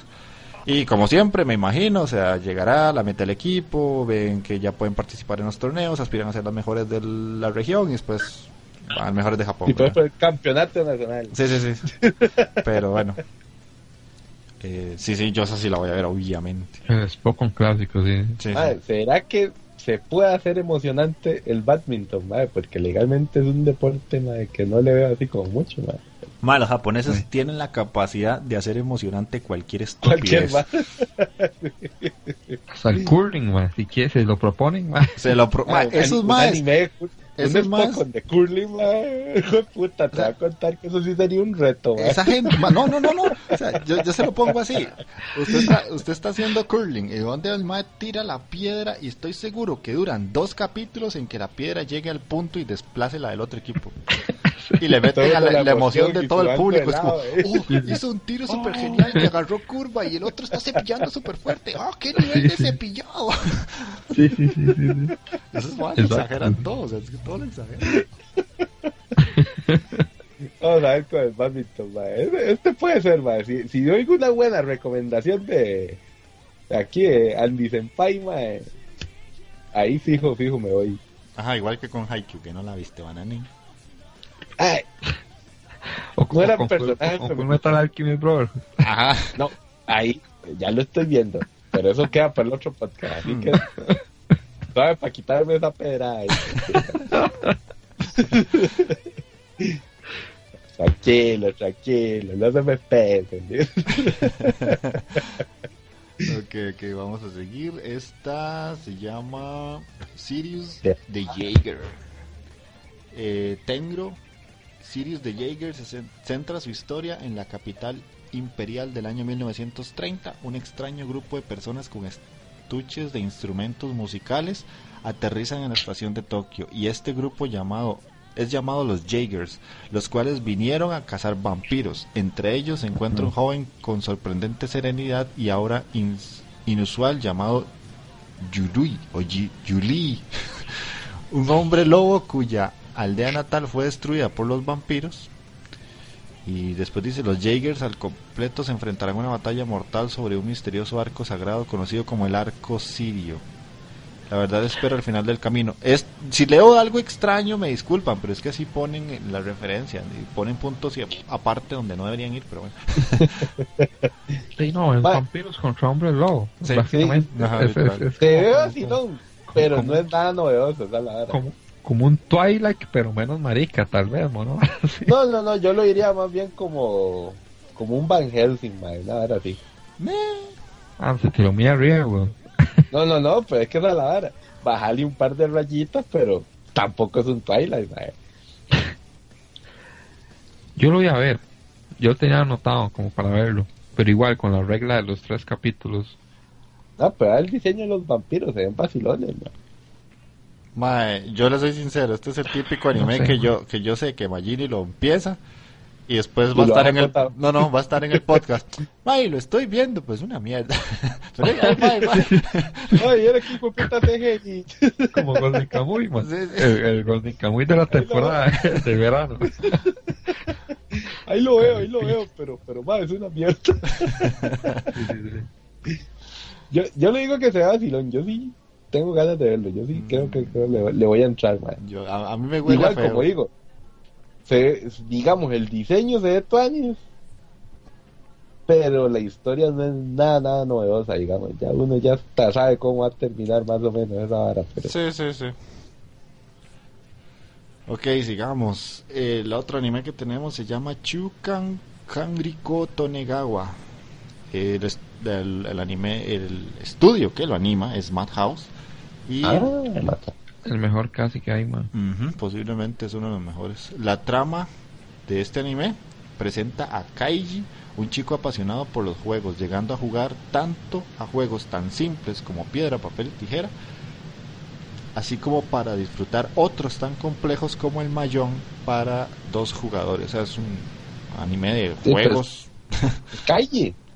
Y como siempre, me imagino, o sea, llegará, la mete al equipo, ven que ya pueden participar en los torneos, aspiran a ser los mejores de la región y después van mejores de Japón. Y ¿verdad? por el campeonato nacional. Sí, sí, sí. Pero bueno. Eh, sí, sí, yo esa sí la voy a ver, obviamente. Es poco un clásico, sí. Sí, sí. Madre, ¿Será que se puede hacer emocionante el badminton, madre? Porque legalmente es un deporte madre, que no le veo así como mucho, madre. Ma, los japoneses tienen la capacidad de hacer emocionante cualquier Cualquier estupidez. Hasta el curling, man, si quieres, se lo proponen, man. Se lo pro- ma, Ah, un esos ani- más. Esos un más- Spokon de curling, de puta, te va a contar que eso sí sería un reto. Esa gente, ma, no, no, no, no. O sea, yo, yo se lo pongo así. Usted está, usted está haciendo curling y donde el mae tira la piedra y estoy seguro que duran dos capítulos en que la piedra llegue al punto y desplace la del otro equipo. Y le meten a la, la emoción de todo el público. Es como, oh, hizo un tiro súper genial y agarró curva y el otro está cepillando súper fuerte. ¡Oh, qué nivel de cepillado! Sí, sí, sí, sí. sí. Esos maes Exacto. exageran todo, o sea, es que todo lo exageran. Vamos a ver con el badminton. Este, este puede ser, madre. Si, si yo oigo una buena recomendación de, de aquí, de Andy Senpai, madre, ahí fijo, fijo me voy. Ajá, igual que con Haikyuu, que no la viste, Banani. Ay, O No eran personajes Metal Alchemist, brother. Ajá. no, ahí, ya lo estoy viendo. Pero eso queda para el otro podcast. Así que, ¿sabes? Para quitarme esa pedra ahí. tranquilo, tranquilo, no se me pesen. Ok, ok, vamos a seguir. Esta se llama Sirius de Jaeger. Eh, Tengro, Sirius de Jaeger se centra su historia en la capital imperial del año 1930. Un extraño grupo de personas con estuches de instrumentos musicales aterrizan en la estación de Tokio y este grupo llamado es llamado los Jaegers, los cuales vinieron a cazar vampiros. Entre ellos se encuentra un joven con sorprendente serenidad y ahora inusual llamado Yurui o Yuli, un hombre lobo cuya aldea natal fue destruida por los vampiros. Y después dice, los Jaegers al completo se enfrentarán a una batalla mortal sobre un misterioso arco sagrado conocido como el arco sirio. La verdad espero al final del camino. Es, si leo algo extraño me disculpan, pero es que así ponen en la referencia, y ponen puntos y aparte donde no deberían ir, pero bueno. Sí, no, es Va. vampiros contra hombres lobo. Sí. básicamente. Ajá, Es- es- es Se ve como- vacilón, pero como- no es nada novedoso, esa es la verdad. como, como un Twilight, pero menos marica, tal vez, ¿no? Sí. No, no, no, yo lo diría más bien como, como un Van Helsing, madre, una verdad así. Ah, se te lo mira arriba, weón. No, no, no, pero es que es la vara. Bajarle un par de rayitas, pero tampoco es un Twilight, madre. Yo lo voy a ver. Yo lo tenía anotado como para verlo. Pero igual, con la regla de los tres capítulos. No, pero el diseño de los vampiros se ven vacilones, madre. Mae, yo le soy sincero, este es el típico anime sé, que yo que yo sé que Magini lo empieza y después Y va a estar en el no no va a estar en el podcast. Mae, lo estoy viendo, pues una mierda. Pero va, ahí va. Ay, era de puta. Como Golden Kamuy, man. Sí, sí. El, el Golden Kamuy de la temporada de verano. Ahí lo veo, ahí lo veo, pero, pero, madre, es una mierda. Sí, sí, sí. Yo, yo le digo que sea vacilón, yo sí tengo ganas de verlo, yo sí Mm. creo que creo le, le voy a entrar. Yo, a, a mí me huele Igual, feo. como digo, se, digamos, el diseño se ve tuanis, pero la historia no es nada, nada novedosa, digamos. Ya uno ya hasta sabe cómo va a terminar más o menos esa vara, pero... Sí, sí, sí. Ok, sigamos. El otro anime que tenemos se llama Chukan Kanriko Tonegawa. El, el, el anime, el estudio que lo anima es Madhouse. Y Ah. El mejor casi que hay, man. Posiblemente es uno de los mejores. La trama de este anime presenta a Kaiji, un chico apasionado por los juegos, llegando a jugar tanto a juegos tan simples como piedra, papel y tijera, así como para disfrutar otros tan complejos como el Mayón para dos jugadores. O sea, es un anime de Sí, juegos. Calle.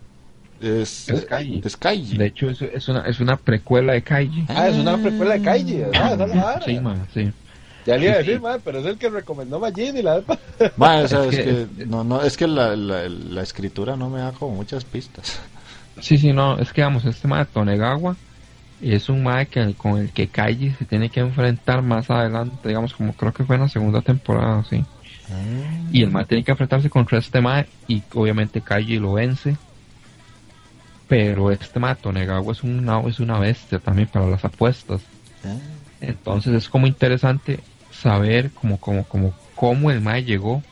Es, Es Kaiji. es Kaiji. De hecho, es, es una, es una precuela de Kaiji. Ah, es una precuela de Calle, ¿verdad? Esa es la vara. Sí, man, sí. Ya le iba a decir, sí. man, pero es el que recomendó Magini la vez pa- Ma, o sea, es, Es que, que- no, no, es que la, la, la escritura no me da como muchas pistas. Sí, sí, no, es que vamos, este mae Tonegawa es un mae que, con el que Kaiji se tiene que enfrentar más adelante, digamos, como creo que fue en la segunda temporada, sí. Y el mae tiene que enfrentarse contra este mae y obviamente Kaiji lo vence. Pero este mae Tonegawa es una, es una bestia también para las apuestas. Entonces es como interesante saber como, como, como, cómo el mae llegó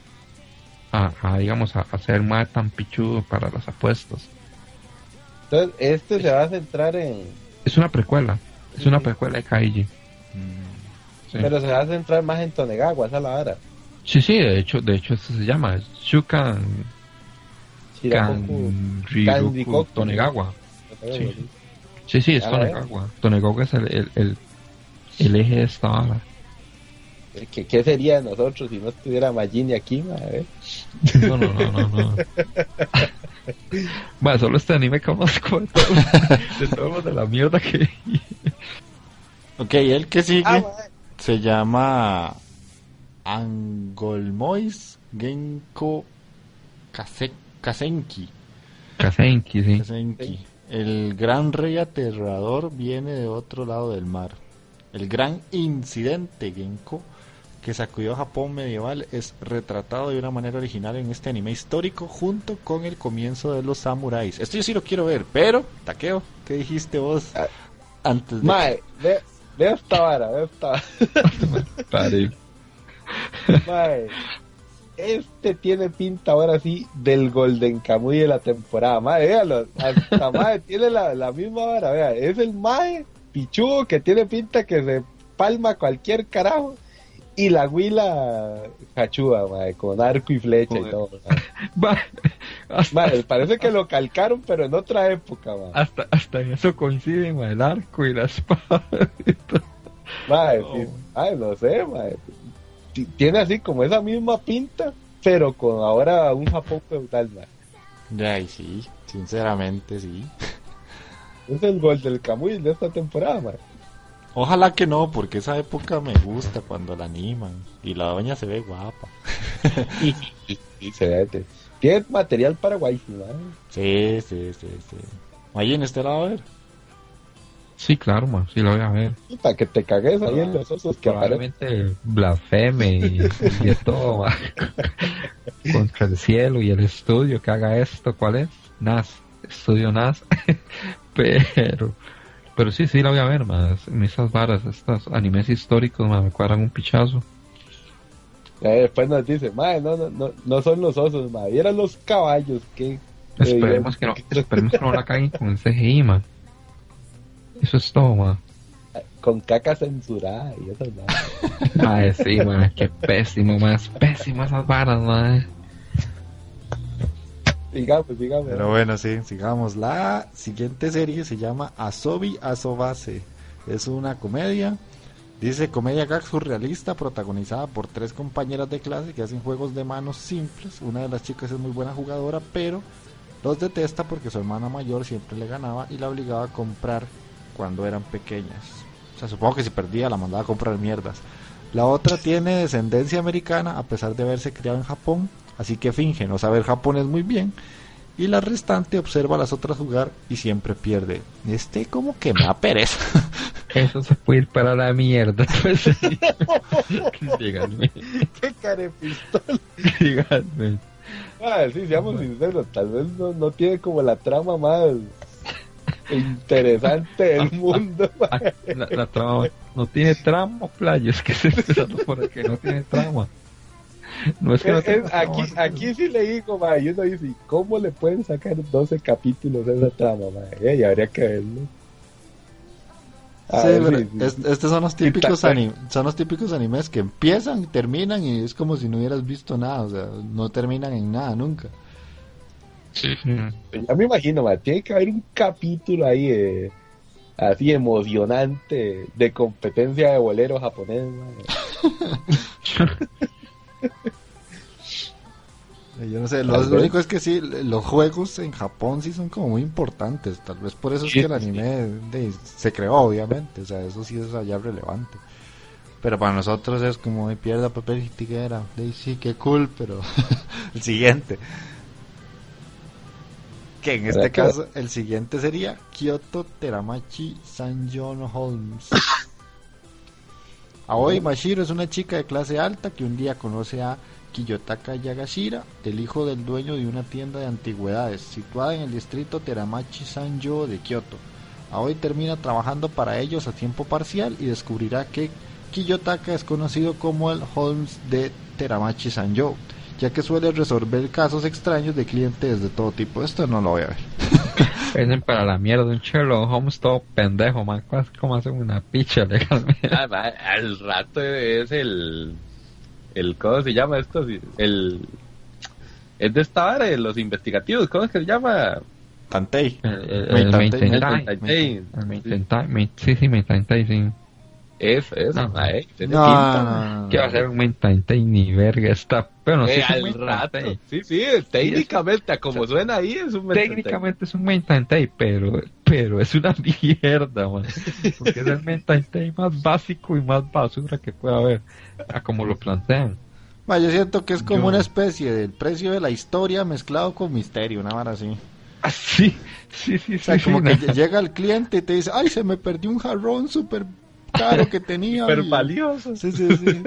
a, a, digamos, a, a ser mae tan pichudo para las apuestas. Entonces, este se va a centrar en. Es una precuela. Es una precuela de Kaiji. Mm. Sí. Pero se va a centrar más en Tonegawa, esa es la vara. sí, sí, de hecho, de hecho eso se llama Shukan Shirakoku. Tonegawa. Sí. Sí, sí, es Tonegawa. Tonegawa es el, el, el, el eje de esta vara. ¿Qué, ¿Qué sería de nosotros si no estuviera Magini aquí, eh? No, no, no, no, no. Bueno, solo este anime conozco de todos, de todos los de la mierda que Ok, el que sigue Ah, se llama Angolmois Genko Kase- Kasenki. Kazenki, sí. Kasenki. El gran rey aterrador viene de otro lado del mar. El gran incidente Genko que sacudió a Japón medieval es retratado de una manera original en este anime histórico junto con el comienzo de los samuráis. Esto yo sí lo quiero ver, pero, Takeo, ¿qué dijiste vos Ah. antes de... Mae, ve, ve esta vara, ve esta vara. Mae, este tiene pinta ahora sí del Golden Kamuy de la temporada. Mae, véalo, hasta Mae tiene la, la misma vara, vea, es el Mae pichudo que tiene pinta que se palma cualquier carajo. Y la huila cachuda, mae, con arco y flecha y todo. Mae, parece que lo calcaron, pero en otra época, mae. hasta, hasta en eso coinciden ma, el arco y la espada. y todo. Oh. sí, ay, no sé, mae. Ti- Tiene así como esa misma pinta, pero con ahora un Japón feudal, mae. Ay, sí, sinceramente sí. Es el gol del Camuy de esta temporada, mae. Ojalá que no, porque esa época me gusta cuando la animan y la doña se ve guapa. Tiene material para waifu, mae. Sí, sí, sí, sí. Ahí en este lado a ver. Sí, claro, ma, sí lo voy a ver. Para que te cagues ahí en los osos que. Probablemente blasfeme y, y de todo contra el cielo y el estudio que haga esto. ¿Cuál es? NAS, estudio NAS. pero, pero sí, sí la voy a ver, más. Esas varas, estos animes históricos, ma, me cuadran un pichazo. Y después nos dice, mae, no, no, no, no son los osos, mae. Eran los caballos que. Esperemos que no, esperemos que no la caguen con el CGI, man. Eso es todo, ma. Con caca censurada y esas mae. Ay, sí, man, qué pésimo, más pésimo esas varas, man. Digamos, digamos. Pero bueno, sí, sigamos. La siguiente serie se llama Asobi Asobase. Es una comedia. Dice comedia gag surrealista protagonizada por tres compañeras de clase que hacen juegos de manos simples. Una de las chicas es muy buena jugadora, pero los detesta porque su hermana mayor siempre le ganaba y la obligaba a comprar cuando eran pequeñas. O sea, supongo que si perdía la mandaba a comprar mierdas. La otra tiene descendencia americana a pesar de haberse criado en Japón, así que finge no saber japonés muy bien. Y la restante observa a las otras jugar y siempre pierde. Este como que me da pereza. Eso se puede ir para la mierda, pues. díganme, Qué carepistola. díganme. Ah, sí, seamos sinceros, tal vez no, no tiene como la trama más interesante del mundo. Ah, La, la trama no tiene trama, playa, es que se empezando por que no tiene trama. No es que no Es- tenga es- aquí, trama, aquí sí le digo, ma, y uno dice, ¿cómo le pueden sacar 12 capítulos de esa trama, ma? Eh, y habría que verlo. Ah, Sí, pero sí, sí. es- estos son los típicos son los típicos animes que empiezan, terminan y es como si no hubieras visto nada, o sea, no terminan en nada nunca. Sí, sí. Ya me imagino, ma, tiene que haber un capítulo ahí eh, así emocionante de competencia de bolero japonés. Yo no sé, lo, único es que sí, los juegos en Japón sí son como muy importantes, tal vez por eso es que el sí. anime de- se creó, obviamente, o sea, eso sí es allá relevante. Pero para nosotros es como, "Ay, pierda papel y tijera, de sí, qué cool, pero el siguiente. Que en este ¿Verdad que- caso, el siguiente sería Kyoto Teramachi Sanjon Holmes. Aoi Mashiro es una chica de clase alta que un día conoce a Kiyotaka Yagashira, el hijo del dueño de una tienda de antigüedades situada en el distrito Teramachi Sanjo de Kyoto. Aoi termina trabajando para ellos a tiempo parcial y descubrirá que Kiyotaka es conocido como el Holmes de Teramachi Sanjo, ya que suele resolver casos extraños de clientes de todo tipo. Esto no lo voy a ver. Venden para la mierda un Sherlock Holmes todo pendejo, man. ¿Cómo- ¿Cómo hacen una picha legalmente? Ah, al rato es el, el ¿cómo se llama esto? El es de esta vara de los investigativos, ¿cómo es que se llama? Tantei. El, el, el El Sí, sí, Maintain Time, sí. Eso, eso, No. eh, tiene No, pinta, no, no, no. ¿Qué va a ser un Time ni verga? Está. Sí, Eh, es un al rato. Sí, sí, técnicamente, a como suena ahí, es un Técnicamente es un Time, pero, pero es una mierda, man. Porque es el Time más básico y más basura que puede haber. A como lo plantean. Ma, yo siento que es como Yo- una especie del precio de la historia mezclado con misterio, una vara así. Así, sí, sí, O sea, sí. como sí, que no. lle- llega el cliente y te dice, ay, se me perdió un jarrón súper caro que tenía. Súper valioso. Sí, sí, sí.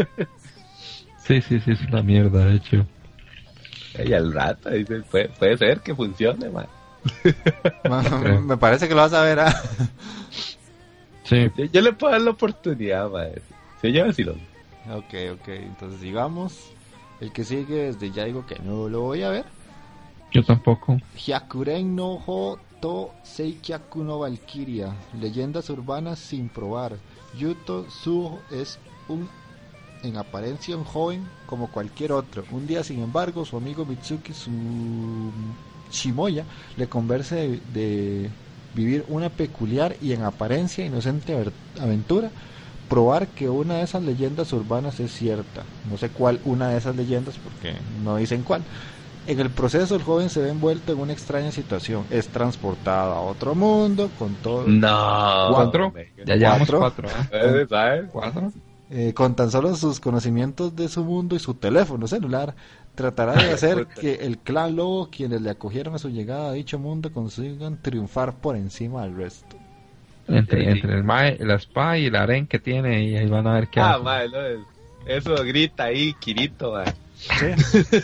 Sí, sí, sí, es una mierda, de hecho. Y al rato, dice, puede, puede ser que funcione, ma. Ma, me parece que lo vas a ver, ¿ah? Sí, Yo, yo le puedo dar la oportunidad, ma. Se lleva si lo. Ok, ok, entonces sigamos. El que sigue, desde ya digo que no lo voy a ver. yo tampoco. Hyakuren no Ho to Seikyaku no Valkyria. Leyendas urbanas sin probar. Yuto Suho es un en apariencia un joven como cualquier otro. Un día, sin embargo, su amigo Mitsuki Su- Shimoya le conversa de, de vivir una peculiar y en apariencia inocente aventura, probar que una de esas leyendas urbanas es cierta. No sé cuál una de esas leyendas porque no dicen cuál. En el proceso el joven se ve envuelto en una extraña situación. Es transportado a otro mundo con todo... No. ¿Cuatro? Ya llevamos ¿Cuatro? cuatro, ¿eh? Eh, ¿Sabes? ¿Cuatro? Eh, con tan solo sus conocimientos de su mundo y su teléfono celular, tratará de hacer que el clan lobo, quienes le acogieron a su llegada a dicho mundo, consigan triunfar por encima del resto. Entre, entre el mae, la spa y el aren que tiene y ahí van a ver qué Ah, hacen. ma, no, es- eso grita ahí, Kirito, ma. Sí.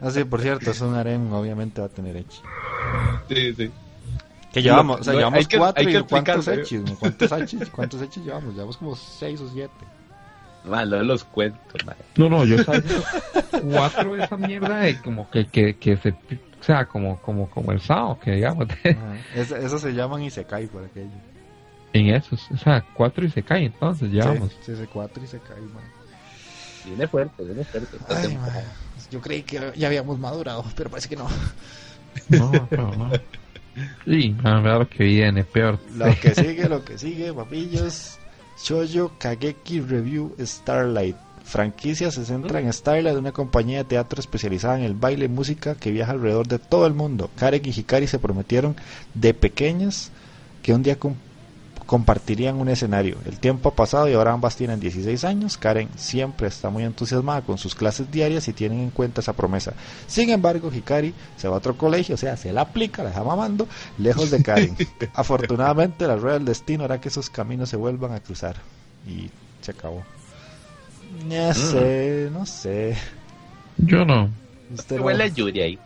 ah, sí, por cierto, es un harem, obviamente va a tener Echi. Sí, sí. Que llevamos, o sea, no, llevamos hay que- cuatro hay que y cuántos explicarlo, Echis, ¿no? ¿Cuántos Echis, cuántos Echis llevamos? Llevamos como seis o siete. Ma, no los cuento, ma. No, no, yo sabía cuatro de esa mierda de como que, que, que se, o sea, como, como, como el sábado, que digamos, Ajá. Es- Esos se llaman Isekai por aquello. en esos, o sea, cuatro y se cae entonces, ya vamos. Sí, sí, ese cuatro Isekai, man. Viene fuerte, viene fuerte. Ay, Yo creí que ya habíamos madurado, pero parece que no. No, pero no. Sí, a ver que viene, peor. Lo que sigue, lo que sigue, papillos. Shoujo Kageki Review Starlight. Franquicia se centra en Starlight, una compañía de teatro especializada en el baile y música que viaja alrededor de todo el mundo. Karen y Hikari se prometieron de pequeñas que un día compartirían un escenario. El tiempo ha pasado y ahora ambas tienen 16 años. Karen siempre está muy entusiasmada con sus clases diarias y tienen en cuenta esa promesa. Sin embargo, Hikari se va a otro colegio, o sea, se la aplica, la deja mamando, lejos de Karen. Afortunadamente, la rueda del destino hará que esos caminos se vuelvan a cruzar. Y se acabó. No sé, no sé. Yo no. Usted no- huele a Yuri ahí.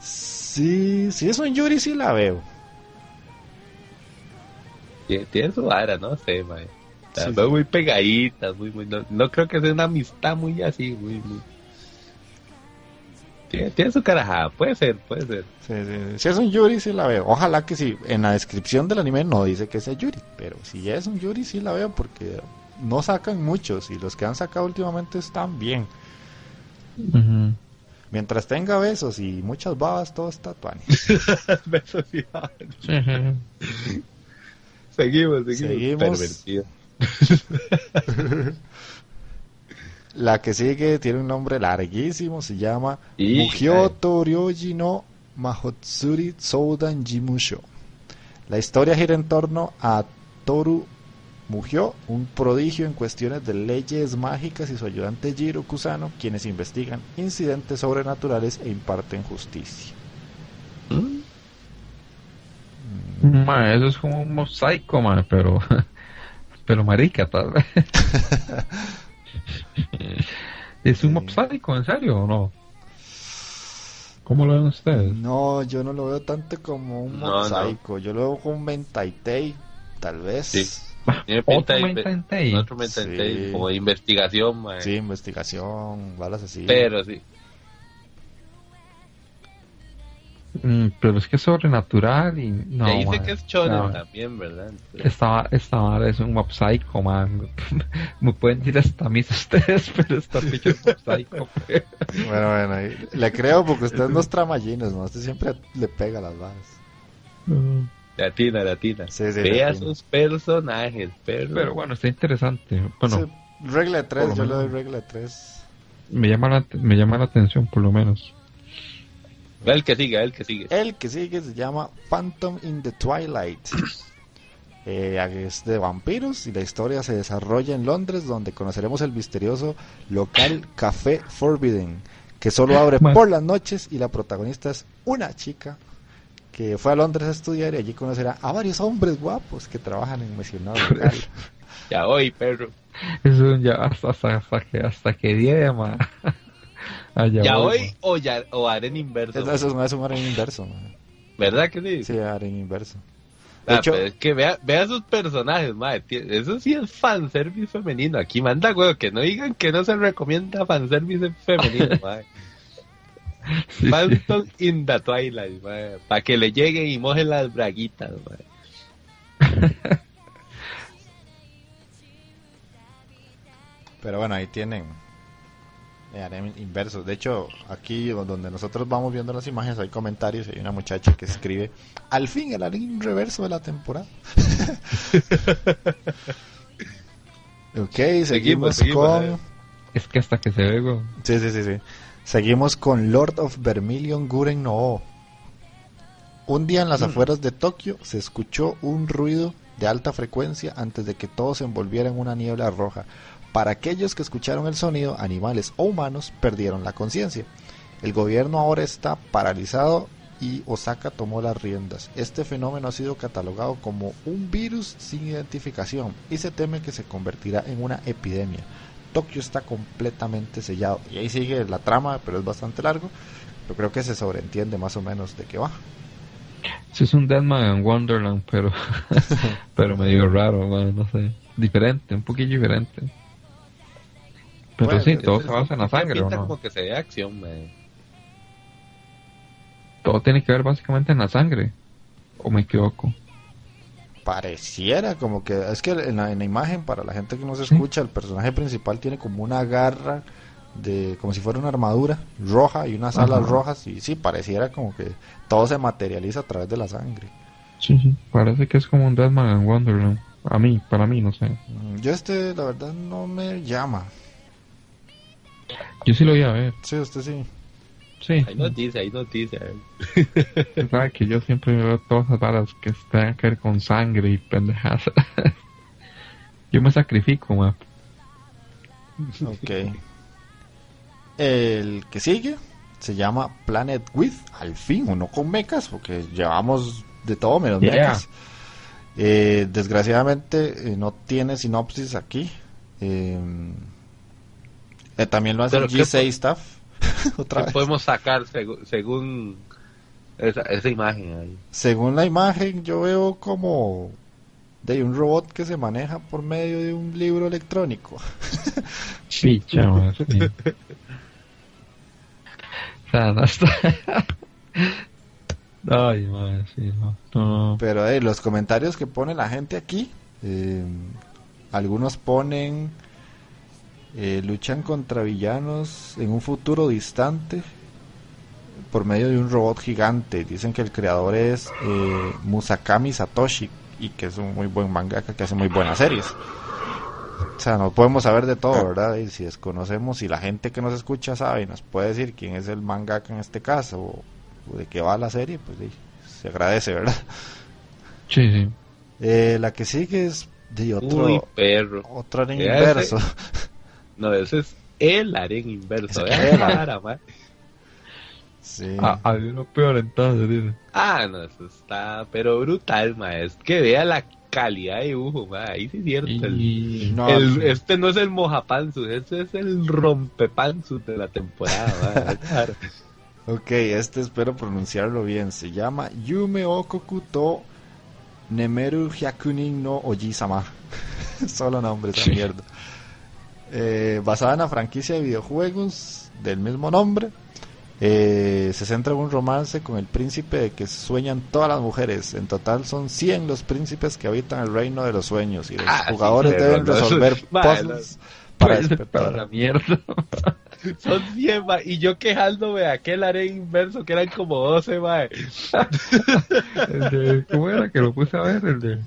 Sí, si es un Yuri, sí la veo. Tiene, su vara, no sé, ma. Sí, Están sí. muy pegaditas, muy, muy, no, no creo que sea una amistad muy así, muy, muy. Tiene, tiene su carajada, puede ser, puede ser. Sí, sí, Si es un Yuri, sí la veo. Ojalá que sí. En la descripción del anime no dice que sea Yuri, pero si es un Yuri, sí la veo porque no sacan muchos y los que han sacado últimamente están bien. Mientras tenga besos y muchas babas, todo está tuani. Besos y babas. Seguimos, seguimos. Seguimos. Pervertido. La que sigue tiene un nombre larguísimo, se llama Y- Mugyoto Ryoji no Mahotsuri Soudan Jimusho. La historia gira en torno a Toru Mugyo, un prodigio en cuestiones de leyes mágicas, y su ayudante Jiro Kusano, quienes investigan incidentes sobrenaturales e imparten justicia. Ma, eso es como un mosaico, ma, pero, pero marica, tal vez. ¿Es un mosaico, en serio o no? ¿Cómo lo ven ustedes? No, yo no lo veo tanto como un No, no. mosaico, yo lo veo como un Mentaitei, tal vez. Sí. Tiene pinta Otro Tay. otro mental Sí. Como de investigación, mae. Sí, investigación, balas así. Pero sí. Mm, pero es que es sobrenatural y no. Ya dice que es shonen no. también, ¿verdad? Esta, esta es un mopsaico, man. Me pueden decir hasta mis ustedes, pero esta picha es mopsaico. Bueno, bueno, y le creo porque usted no es tramallines, ¿no? Usted siempre le pega las balas. Latina, latina. Sí, sí, Vea latina. sus personajes, pero... Pero bueno, está interesante. Bueno, Sí, regla de 3, por lo yo le doy menos. regla de 3. me llama la, me llama la atención, por lo menos. El que sigue, el que sigue. El que sigue se llama Phantom in the Twilight. Eh, es de vampiros y la historia se desarrolla en Londres donde conoceremos el misterioso local Café Forbidden que solo abre por las noches y la protagonista es una chica que fue a Londres a estudiar y allí conocerá a varios hombres guapos que trabajan en mencionado local. Ya hoy, perro. Eso ya hasta, hasta, hasta que hasta que día, Allá Ya voy, hoy o ya o haré inverso. Eso, eso es un- es un aren inverso. man. ¿Verdad que sí? Sí, aren inverso. De Ah, hecho, pero es que vea, vea sus personajes, madre. Eso sí es fanservice femenino. Aquí manda, güey, que no digan que no se recomienda fanservice femenino, madre. ma. Sí, sí. Phantom in the Twilight, Para que le lleguen y mojen las braguitas, madre. Pero bueno, ahí tienen harem inverso. De hecho, aquí donde nosotros vamos viendo las imágenes hay comentarios y hay una muchacha que escribe, al fin el harem reverso de la temporada. ok, seguimos, seguimos, con... eh. Es que hasta que se ve, güey. Sí, sí, sí, sí. Seguimos con Lord of Vermilion Guren no. Un día en las afueras de Tokio se escuchó un ruido de alta frecuencia antes de que todo se envolviera en una niebla roja. Para aquellos que escucharon el sonido, animales o humanos perdieron la conciencia. El gobierno ahora está paralizado y Osaka tomó las riendas. Este fenómeno ha sido catalogado como un virus sin identificación y se teme que se convertirá en una epidemia. Tokio está completamente sellado. Y ahí sigue la trama, pero es bastante largo. Pero creo que se sobreentiende más o menos de qué va. Sí, es un Deadman en Wonderland, pero, pero medio raro, no sé. Diferente, un poquillo diferente. Pero Bueno, sí, todo se basa en la sangre, ¿o no? como que se ve acción, madre. Todo tiene que ver básicamente en la sangre. ¿O me equivoco? Pareciera como que es que en la, en la imagen para la gente que no se Sí. escucha el personaje principal tiene como una garra de como si fuera una armadura roja y unas alas Ajá. rojas y sí pareciera como que todo se materializa a través de la sangre. Sí, sí. Parece que es como un Deadman en Wonderland. A mí, para mí, no sé. Mm, Yo este la verdad no me llama. Yo sí lo voy a ver. Sí, usted sí. Sí. Ahí nos dice, ahí nos dice. eh. Usted sabe que yo siempre veo todas esas varas que tengan que ver con sangre y pendejadas. yo me sacrifico, ma. Ok. El que sigue se llama Planet With, al fin, uno con mecas, porque llevamos de todo menos Yeah. mecas. Eh, desgraciadamente eh, no tiene sinopsis aquí. Eh, eh, también lo hace el ¿qué G6 Staff. Otra ¿Qué vez. podemos sacar según esa, esa imagen ahí? Según la imagen, yo veo como de un robot que se maneja por medio de un libro electrónico. Picha, sí. sea, no está. Ay, madre, sí, no. no. Pero eh, los comentarios que pone la gente aquí, eh, algunos ponen eh, luchan contra villanos en un futuro distante por medio de un robot gigante. Dicen que el creador es eh, Musakami Satoshi y que es un muy buen mangaka que hace muy buenas series. O sea, no podemos saber de todo, ¿verdad? Y si desconocemos, si la gente que nos escucha sabe y nos puede decir quién es el mangaka en este caso o, o de qué va la serie, pues sí, se agradece, ¿verdad? Sí, sí. Eh, la que sigue es de otro, Uy, perro. otro inverso. No, ese es el aren inverso. Es ¿eh? el Vara, ma. Sí. Ah, hay uno peor entonces, dice. Ah, no, eso está, pero brutal, ma. Es que vea la calidad de dibujo, ma. Ahí sí es cierto. el- Y... No, el- sí. este no es el mojapansus, este es el rompepansus de la temporada, ma. Ok, este espero pronunciarlo bien. Se llama Yume Okoku to Nemeru Hyakunin no Oji-sama. Solo nombre esa Sí. mierda. Eh, basada en la franquicia de videojuegos del mismo nombre. Eh, se centra en un romance con el príncipe de que sueñan todas las mujeres. En total son 100 los príncipes que habitan el reino de los sueños y los Ah, jugadores deben eso- resolver Madre, puzzles para Pues, despertar. para la mierda. Son 100, ma. Y yo quejándome de aquel aren inverso que eran como 12, ma. El de- ¿Cómo era que lo puse a ver? El de...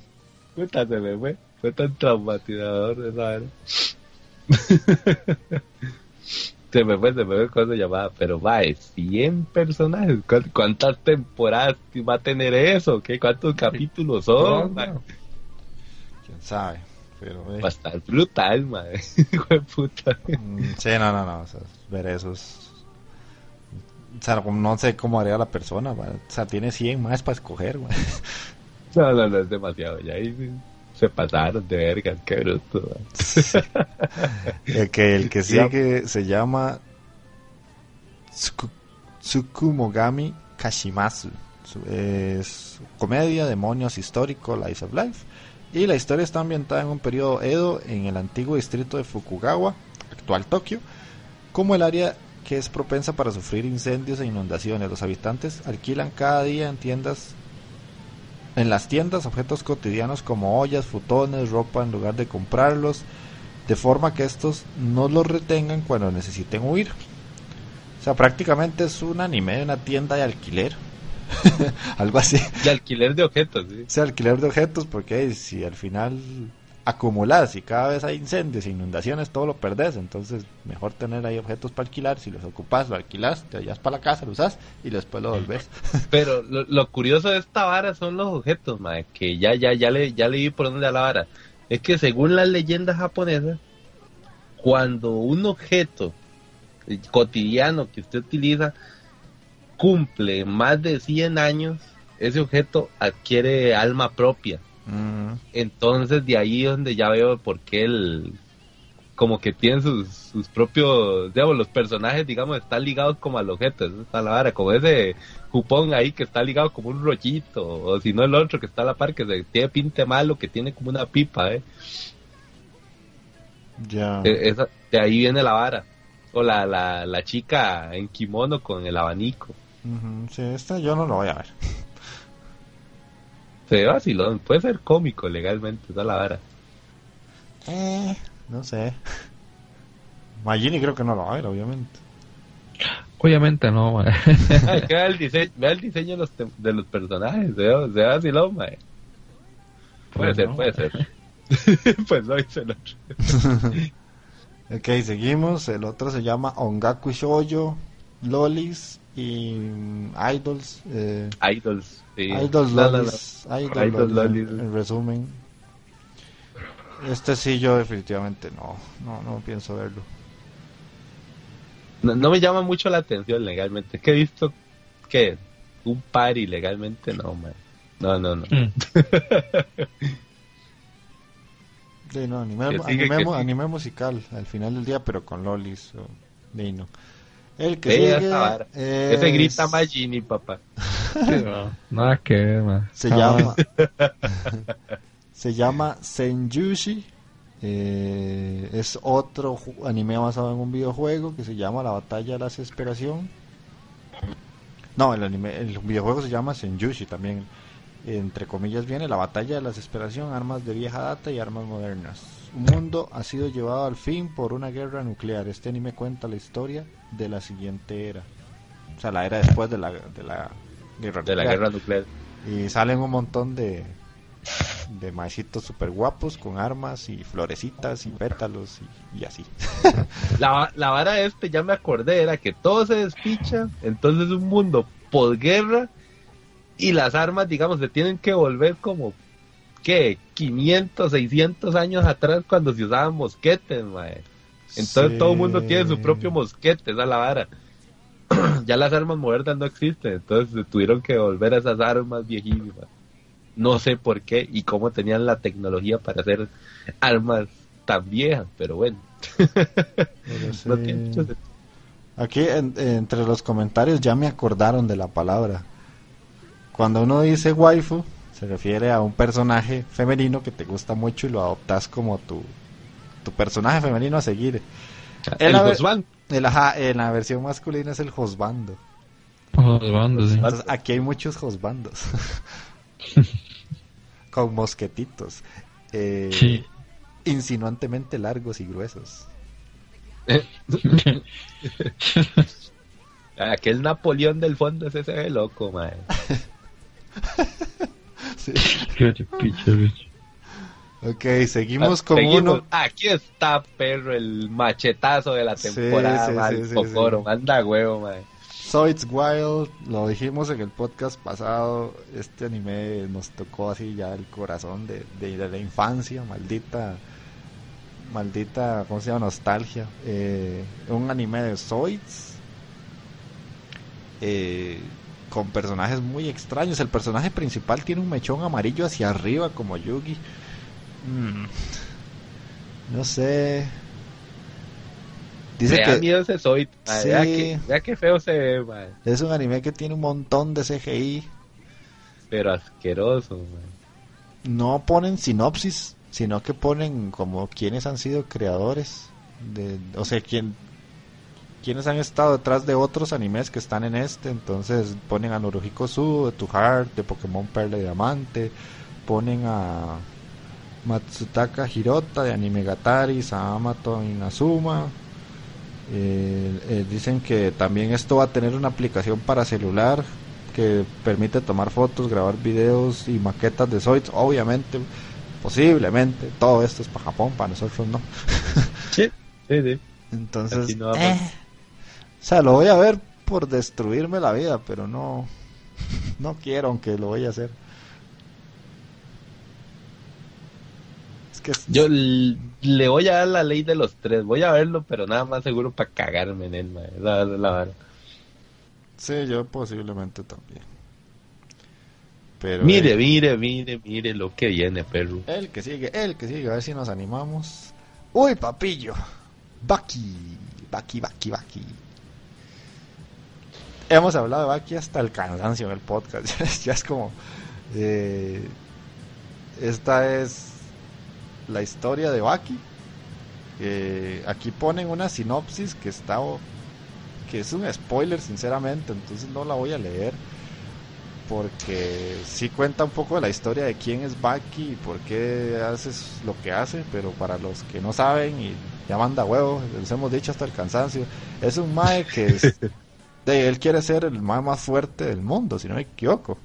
Puta, se me fue. Tan traumatizador esa vara. se me fue, se me fue cuando llamaba. Pero va, es 100 personajes. ¿Cu- ¿Cuántas temporadas va a tener eso? ¿Qué? ¿Cuántos capítulos son? ma? Quién sabe. Pero, eh, Va a estar brutal, madre. Puta. Mm, Sí, no, no, no. o sea, ver esos. O sea, no sé cómo haría la persona. ma, O sea, tiene 100 más para escoger. ma. No, no, no, es demasiado. Ya ahí se pasaron de vergas, qué bruto. El que, el que sigue se llama Tsuku- Tsukumogami Kashimasu. Su- Es comedia, demonios histórico, Life of Life. Y la historia está ambientada en un periodo Edo en el antiguo distrito de Fukugawa, actual Tokio, como el área que es propensa para sufrir incendios e inundaciones. Los habitantes alquilan cada día en tiendas en las tiendas objetos cotidianos como ollas, futones, ropa en lugar de comprarlos, de forma que estos no los retengan cuando necesiten huir. O sea, prácticamente es un anime de una tienda de alquiler. Algo así. De alquiler de objetos, sí. O sea, alquiler de objetos, porque si al final acumulas y cada vez hay incendios inundaciones, todo lo perdés. Entonces, mejor tener ahí objetos para alquilar. Si los ocupas, lo alquilas, te llevas para la casa, lo usas y después lo volvés. Pero lo, curioso de esta vara son los objetos, que ya, ya, ya le, ya leí por dónde va la vara. Es que según las leyendas japonesas, cuando un objeto eh, cotidiano que usted utiliza cumple más de 100 años, ese objeto adquiere alma propia. Entonces de ahí donde ya veo por qué el como que tienen sus, sus propios, digamos, los personajes, digamos, están ligados como al objeto, eso está la vara, como ese cupón ahí que está ligado como un rollito, o si no el otro que está a la par, que se tiene pinte malo, que tiene como una pipa, eh. ya. E- de ahí viene la vara. O la, la, la chica en kimono con el abanico. Ujú, sí, esta yo no lo voy a ver. Se ve vacilón, puede ser cómico legalmente, es la vara. Eh, no sé. Magini creo que no lo va a ver, obviamente. Obviamente no, mae. Que vea el diseño, vea el diseño de los, tem- de los personajes, se ve, se ve vacilón, mae. Puede Pues ser, no. puede ser. pues no dice el otro. Ok, seguimos. El otro se llama Ongaku Shoujo, Lolis y mm, Idols. Eh, Idols, sí. Idols No, no, no. Lolis. Idol Idols Lolis, Lolis. En resumen. Este sí, yo definitivamente no. No, no pienso verlo. No, no me llama mucho la atención legalmente. Es que he visto que un par ilegalmente no, man. No, no, no. Mm. Sí, no, anime, anime, musical al final del día, pero con Lolis. o- no. El que Ella esa es- Ese grita Magini, papá. Sí, no, Nada que ver. Se llama se llama Senjushi. Eh, es otro anime basado en un videojuego que se llama La Batalla de la Desesperación. No, el anime, el videojuego se llama Senjushi también. Entre comillas viene la batalla de la desesperación, armas de vieja data y armas modernas. Un mundo ha sido llevado al fin por una guerra nuclear. Este anime cuenta la historia de la siguiente era. O sea, la era después de la, de la guerra De la nuclear. guerra nuclear. Y salen un montón de, de maecitos super guapos con armas y florecitas y pétalos y, y así. La, la vara este, ya me acordé, era que todo se despicha, entonces un mundo posguerra y las armas, digamos, se tienen que volver como, ¿qué? 500, 600 años atrás cuando se usaban mosquetes, mae. Entonces Sí. todo el mundo tiene su propio mosquete, esa es la vara. ya las armas modernas no existen, entonces tuvieron que volver a esas armas viejísimas. No sé por qué y cómo tenían la tecnología para hacer armas tan viejas, pero bueno. Pero sí. No tiene mucho sentido. Aquí en- entre los comentarios ya me acordaron de la palabra. Cuando uno dice waifu, se refiere a un personaje femenino que te gusta mucho y lo adoptas como tu, tu personaje femenino a seguir. El ver- Guzmán. El, ajá, en la versión masculina es el josbando. Los bandos, sí. Entonces, aquí hay muchos josbandos. Con mosquetitos. eh, Sí. Insinuantemente largos y gruesos. Aquel Napoleón del fondo ese se ve loco, mae. Sí. Ok, seguimos Ah, con seguimos. uno. Aquí está, perro, el machetazo de la temporada, sí, sí, el sí, Pocoro, sí. manda huevo, mae. Zoids Wild, lo dijimos en el podcast pasado, este anime nos tocó así ya el corazón de, de- de la infancia, maldita, maldita, ¿cómo se llama? Nostalgia. Eh, un anime de Zoids, eh, con personajes muy extraños. El personaje principal tiene un mechón amarillo hacia arriba como Yugi. Mm, no sé. Dice Me da que... miedo ese Zoid, Sí. vea, que, feo se ve. Es un anime que tiene un montón de CGI. Pero asqueroso, mae. No ponen sinopsis, sino que ponen como quienes han sido creadores. De, o sea, quién, quienes han estado detrás de otros animes que están en este. Entonces ponen a Noruhiko Su, de Tu Heart, de Pokémon Perla y Diamante. Ponen a Matsutaka Hirota de Anime Gatari, Samato Inazuma. Eh, eh, dicen que también esto va a tener una aplicación para celular que permite tomar fotos, grabar videos y maquetas de Zoids. Obviamente, posiblemente, todo esto es para Japón, para nosotros no. Sí, sí, sí. Entonces, no eh, sea, lo voy a ver por destruirme la vida, pero no, no quiero, aunque lo voy a hacer. Es que Yo le voy a dar la ley de los tres. Voy a verlo, pero nada más seguro para cagarme en él, mae. La, la vara. sí, yo posiblemente también. Pero Mire, eh, mire, mire, mire lo que viene, perro. el que sigue, el que sigue, a ver si nos animamos. Uy, papillo, Baki, Baki, Baki, Baki. Hemos hablado de Baki hasta el cansancio en el podcast. ya es como. eh, esta es la historia de Baki. Aquí ponen una sinopsis que está. que es un spoiler, sinceramente, entonces no la voy a leer. Porque sí cuenta un poco de la historia de quién es Baki y por qué haces lo que hace, pero para los que no saben y ya manda huevo, les hemos dicho hasta el cansancio, es un mae que él quiere ser el más fuerte del mundo, si no me equivoco.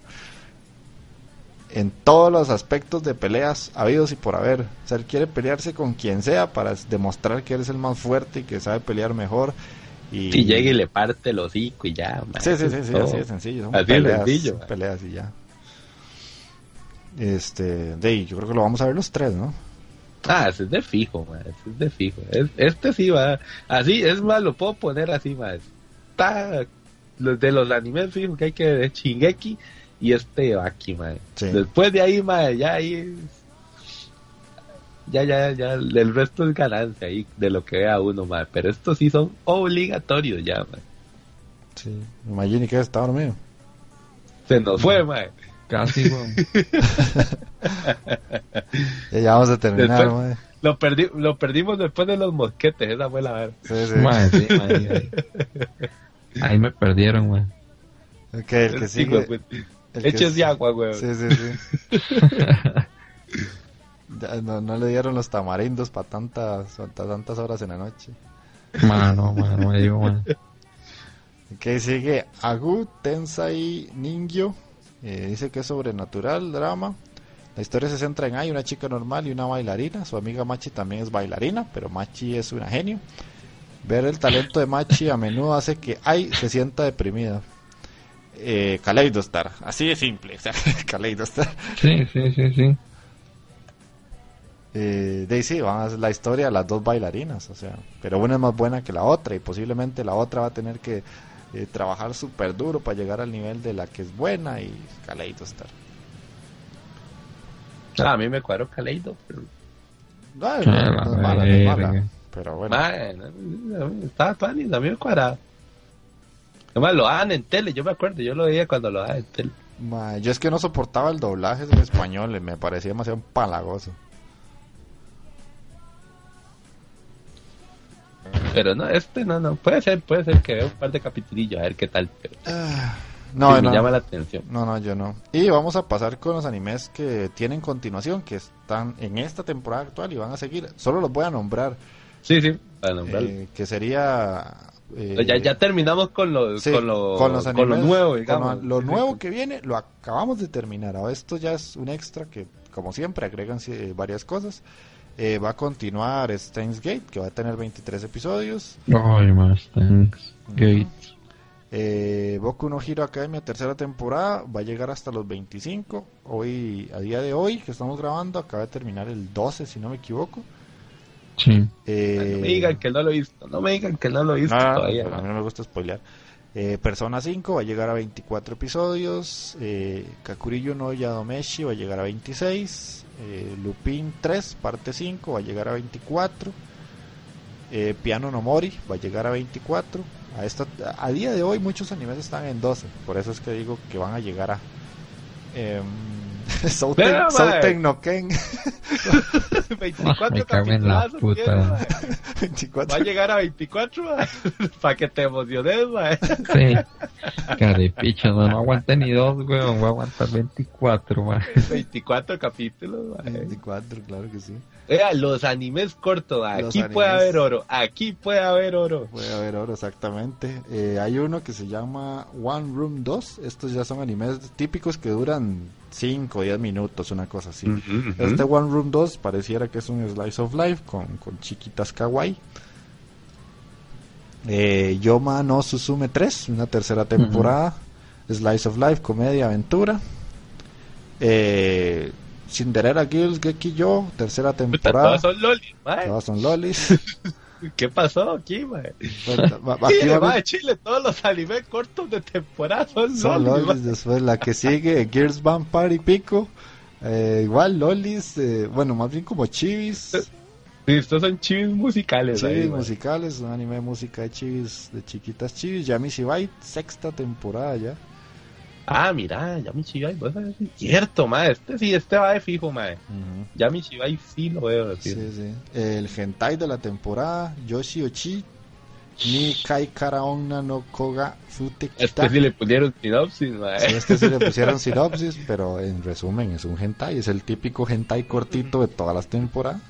En todos los aspectos de peleas habidos y por haber. O sea, él quiere pelearse con quien sea para demostrar que él es el más fuerte y que sabe pelear mejor. Y, Si llega y le parte el hocico y ya, mae. Sí, sí, sí, sí, así de sencillo. Son Así peleas, sencillo, man. peleas y ya. Este, de yo creo que lo vamos a ver los tres, ¿no? Ah, ese es de fijo, man. Ese es de fijo. Es- este sí va. Así, es más, lo puedo poner así, más. Está. Los de los animes fijos que hay que ver, Shingeki y este Baki. Sí. Después de ahí, man, ya ahí. es- Ya, ya, ya. El resto es ganancia ahí de lo que vea uno, man. Pero estos sí son obligatorios ya, man. Sí. Imagine que está dormido. Se nos fue, man. Casi, weón. Ya, ya vamos a terminar, Después- mae. Lo, perdi lo perdimos después de los mosquetes, esa fue la verdad. Sí, ahí, ahí me perdieron, weón. Ok, el que Sí, sigue. güey, pues, el que Eches es- de agua, güey. Sí, sí, sí. Ya, no, no le dieron los tamarindos para tantas, para tantas horas en la noche. Mano, mano, me digo, man. Que sigue Agu Tensai Ningyo. Eh, dice que es sobrenatural, drama. La historia se centra en Ai, una chica normal y una bailarina. Su amiga Machi también es bailarina, pero Machi es una genio. Ver el talento de Machi a menudo hace que Ai se sienta deprimida. Eh, Kaleidostar, así de simple. o sea, Kaleidostar. Sí, sí, sí, sí. Eh, Daisy, van a hacer la historia de las dos bailarinas, o sea, pero una es más buena que la otra y posiblemente la otra va a tener que eh, trabajar súper duro para llegar al nivel de la que es buena y Kaleidostar. Ah, a mí me cuadró Kaleido. Pero... Ay, Ah, no, no es mala, no es mala, verga. pero bueno. No, no, estaba tuanis, a mí me cuadraba. Además, lo daban en tele, yo me acuerdo, yo lo veía cuando lo daban en tele. Yo es que no soportaba el doblaje en español, eh, me parecía demasiado palagoso. Pero no, este no, no, puede ser, puede ser que vea un par de capitulillos, a ver qué tal. Pero No, sí, no, me llama la atención. no, no, yo no. Y vamos a pasar con los animes que tienen continuación, que están en esta temporada actual y van a seguir. Solo los voy a nombrar, Sí, sí, para nombrarlo. eh, que sería... eh, ya, ya terminamos con lo, Sí, con lo, con los con lo nuevo, con digamos. lo, lo Sí, nuevo que viene lo acabamos de terminar. Ahora esto ya es un extra que, como siempre, agregan eh, varias cosas. Eh, va a continuar Steins Gate, que va a tener 23 episodios. Ay, más, thanks. Gate. Eh, Boku no Hero Academia, tercera temporada, va a llegar hasta los 25. Hoy, a día de hoy, que estamos grabando, acaba de terminar el 12, si no me equivoco. Sí. Eh, No me digan que no lo he visto, no me digan que no lo he visto No, todavía. a mí no me gusta spoilear. Eh, Persona 5 va a llegar a 24 episodios. Eh, Kakuriyo no Yadomeshi va a llegar a 26. Eh, Lupin 3, parte 5, va a llegar a 24. Eh, Piano no Mori va a llegar a 24. A, esta, a día de hoy muchos animes están en 12. Por eso es que digo que van a llegar a... em, Souten, Vea, mae. Souten no Ken 24 Me cago en la capitulazos puta. tiene, mae. 24. Va a llegar a 24 para que te emociones, mae. Sí. Carepicha, no, no aguanté ni dos, weón. Voy a aguantar 24, man. 24 capítulos, mae. 24, claro que sí. Vea, los animes cortos, aquí puede animes. haber oro, aquí puede haber oro. Puede haber oro, exactamente. Eh, hay uno que se llama One Room 2. Estos ya son animes típicos que duran 5 o 10 minutos, una cosa así. Este One Room 2 pareciera que es un slice of life con, con chiquitas kawaii. Eh, Yoma no Susume 3, una tercera temporada. Slice of life, comedia, aventura. Eh, Cinderella Girls Geki Yo, tercera temporada. todos son lolis. Todas son lolis. ¿Qué pasó aquí, mae? Chile, mae, Chile, todos los animes cortos de temporada son, Son lolis, lolis, después la que sigue, Gears Vampire y Pico. Eh, igual lolis, eh, bueno, más bien como chivis. Sí, estos son chivis musicales. Chivis musicales, un anime de música de chivis, de chiquitas chivis. Yami Shibai, sexta temporada ya. Ah, mira, Yami Shibai, sabés, es cierto, mae. Este sí, este va de fijo, mae. Yami Shibai sí lo veo, Sí, decir. sí. El hentai de la temporada, Yoshi Ochi, Ni Kai Karaonna no Koga Fute. Este sí le pusieron sinopsis, mae. Sí, este sí le pusieron sinopsis, pero en resumen es un hentai, es el típico hentai cortito de todas las temporadas.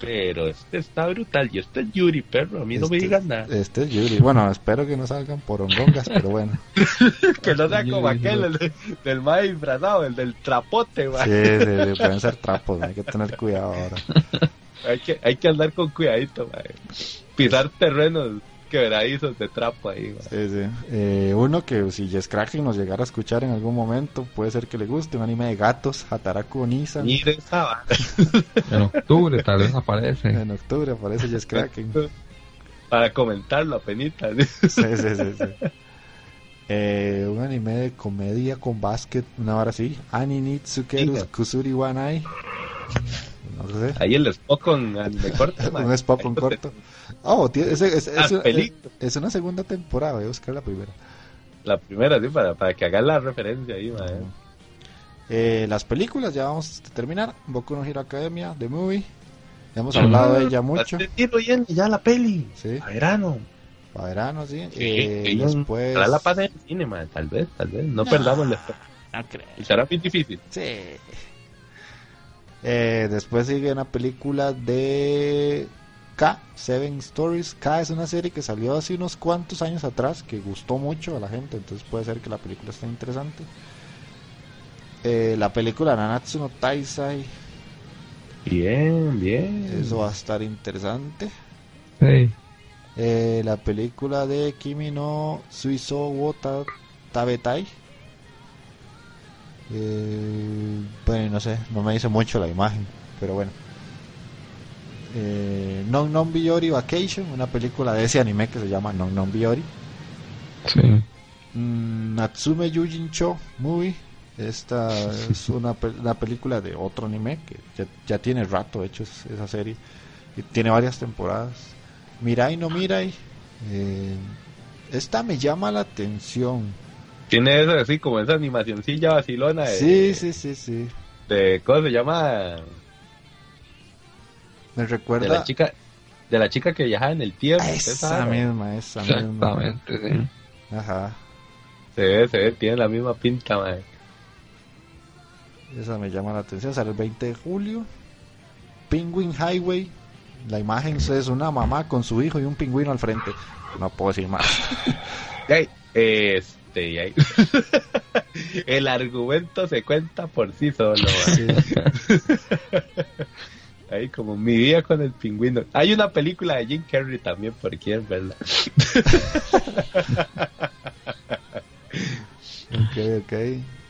Pero este está brutal. Y este es Yuri, perro. A mí no me Este- digan nada. Este es Yuri. Bueno, espero que no salgan por ongongas, pero bueno. que no sea como aquel, el de- del mae disfrazado, el del trapote, mae. Sí, sí, sí, pueden ser trapos, hay que tener cuidado ahora. Hay, que, hay que andar con cuidadito, mae. Pisar terrenos quebradizos de trapo ahí. Sí, sí. Eh, uno que si Jess Kraken nos llegara a escuchar en algún momento, puede ser que le guste, un anime de gatos, Hataraku vara. En octubre tal vez aparece. En octubre aparece Jess Kraken. Para comentarlo apenas. Sí, sí, sí, sí. Eh, un anime de comedia con básquet, una hora así. Ani. Kusuri Wanai. No sé. Ahí el spot con anime corto, un spot con corto. Oh, tie- es, es- es- Las es- películas. es una segunda temporada, voy a buscar la primera. La primera, sí, para, para que hagan la referencia ahí, mae. Eh, las películas, ya vamos a terminar. Boku no Hero Academia, The Movie. Ya hemos hablado de ella mucho. Bien, ya la peli. Sí. A verano. Para verano, sí. Sí, Eh, después. la pasen en cine, man, tal vez, tal vez. No, perdamos la esperanza. No creo. Y será bien difícil. Sí. Eh, después sigue una película de K, Seven Stories. K es una serie que salió hace unos cuantos años atrás, que gustó mucho a la gente, entonces puede ser que la película esté interesante. Eh, la película Nanatsu no Taisai, Bien, bien. eso va a estar interesante. Hey, Eh, la película de Kimi no Suizo wo Ta- Tabetai. Eh, bueno, no sé, no me dice mucho la imagen, pero bueno. Eh, Non Non Biyori Vacation, una película de ese anime que se llama Non Non Biyori. sí. Mm, Natsume Yujincho Movie. Esta es una, una película de otro anime que ya, ya tiene rato hecho es- esa serie. Y tiene varias temporadas. Mirai no Mirai. eh, esta me llama la atención. Tiene eso así como esa animacioncilla vacilona de, Sí, sí, sí, sí. de ¿cómo se llama? Me De recuerda la chica de la chica que viajaba en el tiempo. a ¿usted esa misma, esa misma. Exactamente, sí. Ajá. Se ve, se ve, tiene la misma pinta, man. Esa me llama la atención. Sale el 20 de julio. Penguin Highway. La imagen es una mamá con su hijo y un pingüino al frente. No puedo decir más. Ey, y ahí. el argumento se cuenta por sí solo. Ahí como mi día con el pingüino. Hay una película de Jim Carrey también, por quién, ¿verdad? Ok, ok.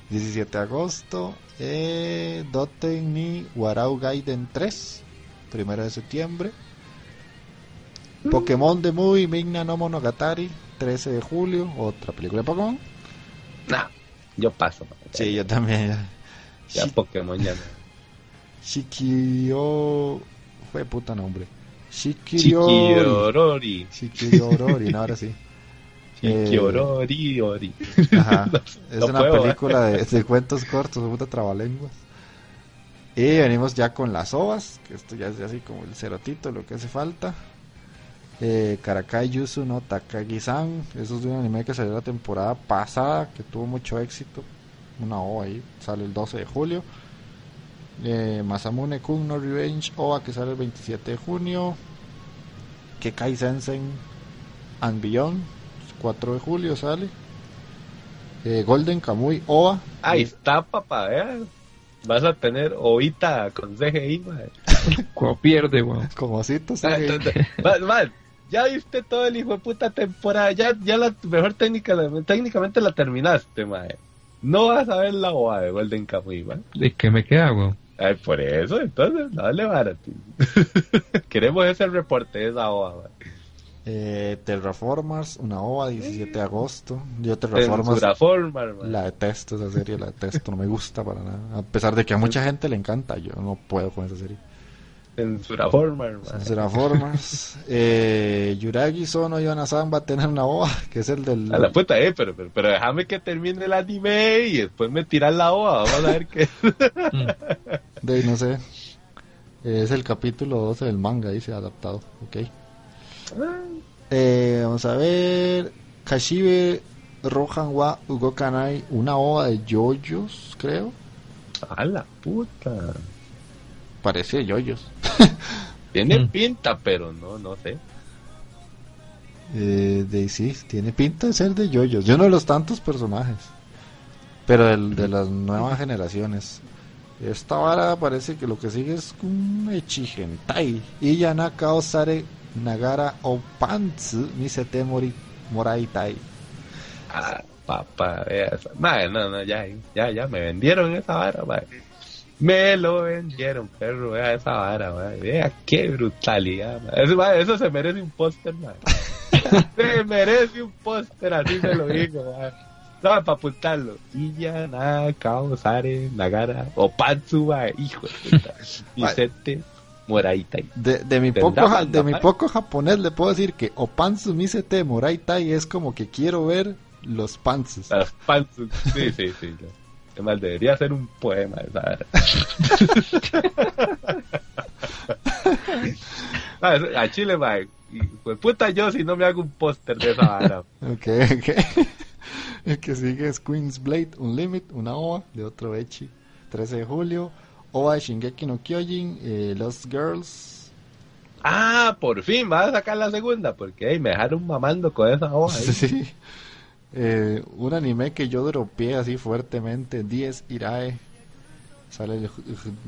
17 de agosto. Eh, Doten ni Warau Gaiden 3. Primero de septiembre. Pokémon The Movie Migna no Monogatari. 13 de julio. Otra película de Pokémon. No, yo paso. Sí, yo también. Ya. Pokémon ya no. Shikiryo. Fue puta nombre. Shikiryorori, no, ahora sí. Chiquiorori, ori. Ajá. Es No una puedo, ¿eh? película de, de cuentos cortos, puta trabalenguas. Y venimos ya con las ovas, que esto ya es así como el cerotito, lo que hace falta. Eh, Karakai Yusu no Takagi-san, eso es de un anime que salió la temporada pasada, que tuvo mucho éxito. Una ova ahí, sale el 12 de julio. Eh, Masamune Kun no Revenge, ova que sale el 27 de junio. Kekai Sensen and Beyond, 4 de julio sale. Eh, Golden Kamui Ova. Ahí está, papá, vea. Vas a tener ovita con CGI, man. ¿Cómo pierde, weón? Como citas. Ah, entonces, man, man, ya viste todo el hijo de puta temporada, ya, ya la mejor técnica, técnicamente la terminaste, man. No vas a ver la OA de Golden Kamuy, man. ¿Y qué me queda, weón? Ay, por eso, entonces, dale barato. Queremos ese reporte de esa OA, man. Eh, Terraformers, una ova, 17 de agosto. Yo Terraformers la detesto esa serie, la detesto, no me gusta para nada. A pesar de que a mucha gente le encanta, yo no puedo con esa serie. Censuraformar, man. Terraformers, eh, Yuragi Sono Yonasan va a tener una ova, que es el del... A la puta, eh, pero, pero, pero déjame que termine el anime y después me tiras la OA, vamos a ver qué. de, no sé. Es el capítulo 12 del manga, dice adaptado, ok. Eh, vamos a ver. Kashibe Rohan wa Ugokanai, una ova de yoyos, creo. A la puta. Parece yoyos. Tiene Mm. pinta, pero no, no sé. Eh, de sí, tiene pinta de ser de yoyos. Yo no de los tantos personajes, pero del- de, las nuevas generaciones. Esta vara parece que lo que sigue es un Echigentai. Y Yanaka Osare Nagara Opantsu Misete Mori Moraitai. Ah, papá, vea esa. Madre, no, no, ya, ya, ya, me vendieron esa vara, madre. Me lo vendieron, perro, vea esa vara. Vea qué brutalidad. Eso, madre, eso se merece un póster, se merece un póster, así se lo digo. No, para apuntarlo. Iya, Naka, Osare, Nagara, Opatsu. Hijo de puta. Vicente Moraitai. De, de mi poco ja- de mi poco japonés le puedo decir que Opantsu Misete Moraitai es como que quiero ver los pantsus. Las pantsus. Sí, sí, sí. Además, debería ser un poema eso- a Chile, mae, de puta yo si no me hago un póster de esa vara. Ok, ok. El que sigue es Queen's Blade Unlimited, una OVA de otro Echi, 13 de julio. OVA de Shingeki no Kyojin, eh, Lost Girls. Ah, por fin va a sacar la segunda, porque hey, me dejaron mamando con esa hoja. ahí. Sí. Eh, un anime que yo dropeé así fuertemente, 10 Irae. Sale el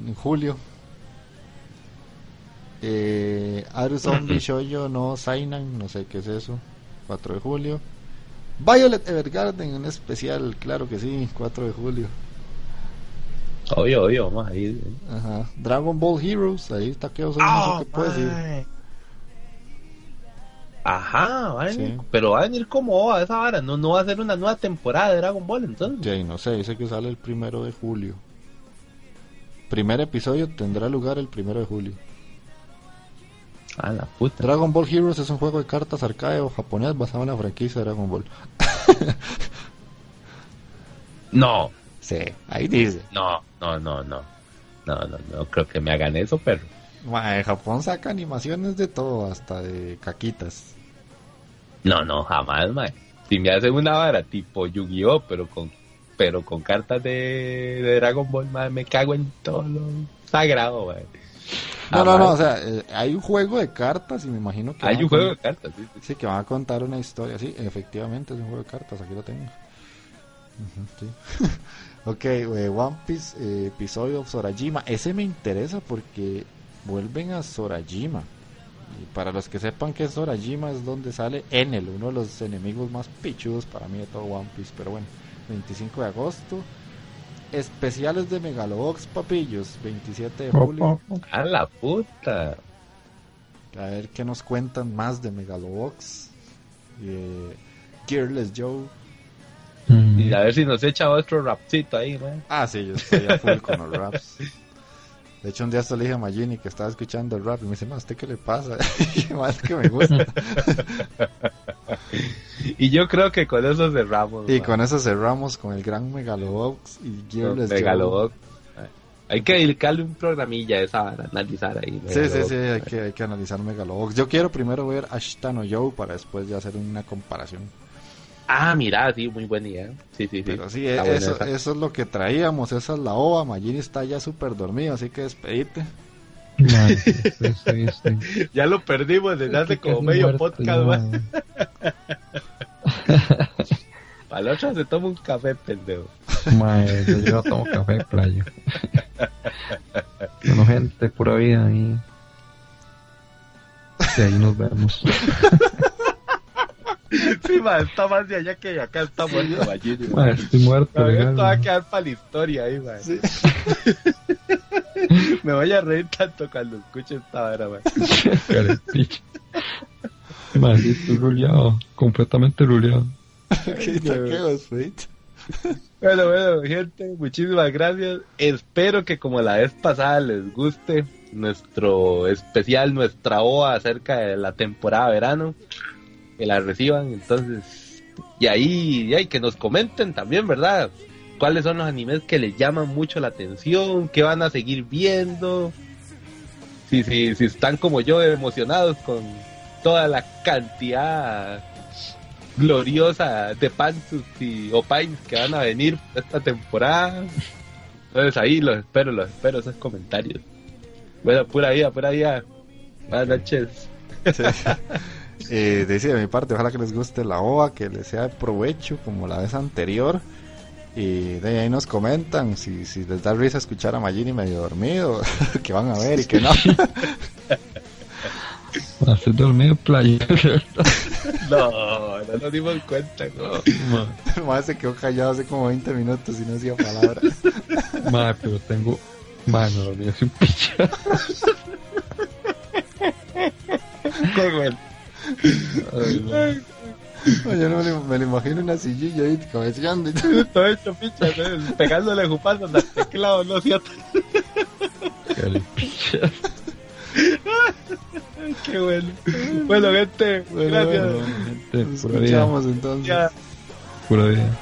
en julio. Eh, Aru Zombie Shoujo no Sainan, no sé qué es eso. 4 de julio. Violet Evergarden en especial, claro que sí, 4 de julio. Obvio, obvio, vamos ahí. Ajá. Dragon Ball Heroes, ahí está que no sé qué puede decir. Ajá, va a venir- Sí. pero va a venir como OVA esa vara, no, no va a ser una nueva temporada de Dragon Ball entonces. Y no sé, dice que sale el primero de julio. Primer episodio tendrá lugar el primero de julio. Ah, la puta. Dragon Ball Heroes es un juego de cartas arcade o japonés basado en la franquicia de Dragon Ball. No, Sí, ahí dice. no, no, no, no. No, no, no creo que me hagan eso, pero. Japón saca animaciones de todo, hasta de caquitas. No, no, jamás, mae. Si me hacen una vara tipo Yu-Gi-Oh, pero con pero con cartas de, de Dragon Ball, mae, me cago en todo lo sagrado, mae. No, no, no, o sea, eh, hay un juego de cartas y me imagino que... Hay un juego de cartas, sí, sí. Sí, que van a contar una historia, sí, efectivamente es un juego de cartas, aquí lo tengo. Sí. ok, eh, One Piece, eh, episodio of Sorajima, ese me interesa porque vuelven a Sorajima. Y para los que sepan que es Sorajima es donde sale Enel, uno de los enemigos más pichudos para mí de todo One Piece, pero bueno, 25 de agosto. Especiales de Megalobox, papillos, 27 de julio. A la puta. A ver qué nos cuentan más de Megalobox. Eh, Gearless Joe. Mm. Y a ver si nos echa otro rapcito ahí, mae. Ah, sí, yo estoy a full con los raps. De hecho, un día hasta le dije a Magini que estaba escuchando el rap y me dice, "Ma, ¿a usted qué le pasa? y más que me gusta. Y yo creo que con eso cerramos. y con eso cerramos con el gran Megalobox y Gearless Megalobox. Hay que dedicarle un programilla a esa analizar ahí. Sí, sí, sí, hay que, hay que analizar Megalobox. Yo quiero primero ver Ashtano Joe para después ya hacer una comparación. Ah, mira, sí, muy buena idea. Sí, sí, sí. Pero sí, buena eso, eso es lo que traíamos, esa es la ova. Magini está ya súper dormido, así que despedite. Sí. Ya lo perdimos desde hace como medio muerto podcast, mae. Para la otra se toma un café, pendejo. Mae, yo, tomo café de playa. Bueno, gente, pura vida ahí. Y ahí nos vemos. Sí, ma, está más de allá que de acá está muerto, Magini. ma. Mae, estoy muerto, esto va a quedar para la historia ahí, ma. Me voy a reír tanto cuando escuche esta vara, ma. Sí, estoy ruleado. Completamente ruleado. ¿Qué taqueo, despedite? Bueno, bueno, gente, muchísimas gracias. Espero que como la vez pasada les guste nuestro especial, nuestra OA acerca de la temporada verano. Que la reciban, entonces. Y ahí, y ahí que nos comenten también, ¿verdad? ¿Cuáles son los animes que les llaman mucho la atención? ¿Qué van a seguir viendo? Si, si, si están como yo emocionados con toda la cantidad gloriosa de Pantsus y Opines que van a venir esta temporada. Entonces ahí los espero, los espero esos comentarios. Bueno, pura vida, pura vida. Buenas noches. Sí. Eh, decía de mi parte, ojalá que les guste la ova, que les sea de provecho como la vez anterior. Y de ahí nos comentan si, si les da risa escuchar a Magini medio dormido, que van a ver y que no. Estoy dormido playa. No, no nos dimos cuenta, no. El mae se quedó callado hace como 20 minutos y no decía palabra. Mae, pero tengo. Mae, me dormí así un Qué bueno. Yo no me, lo- me lo imagino en una sillilla ahí cabeceando y todo. Todo hecho picha, ¿no? pegándole jupazos al teclado, ¿no es cierto? Carepicha. Qué bueno. Bueno, gente, Bueno, gracias. bueno. Gente, Nos pura vida. escuchamos entonces. Ya. Pura vida.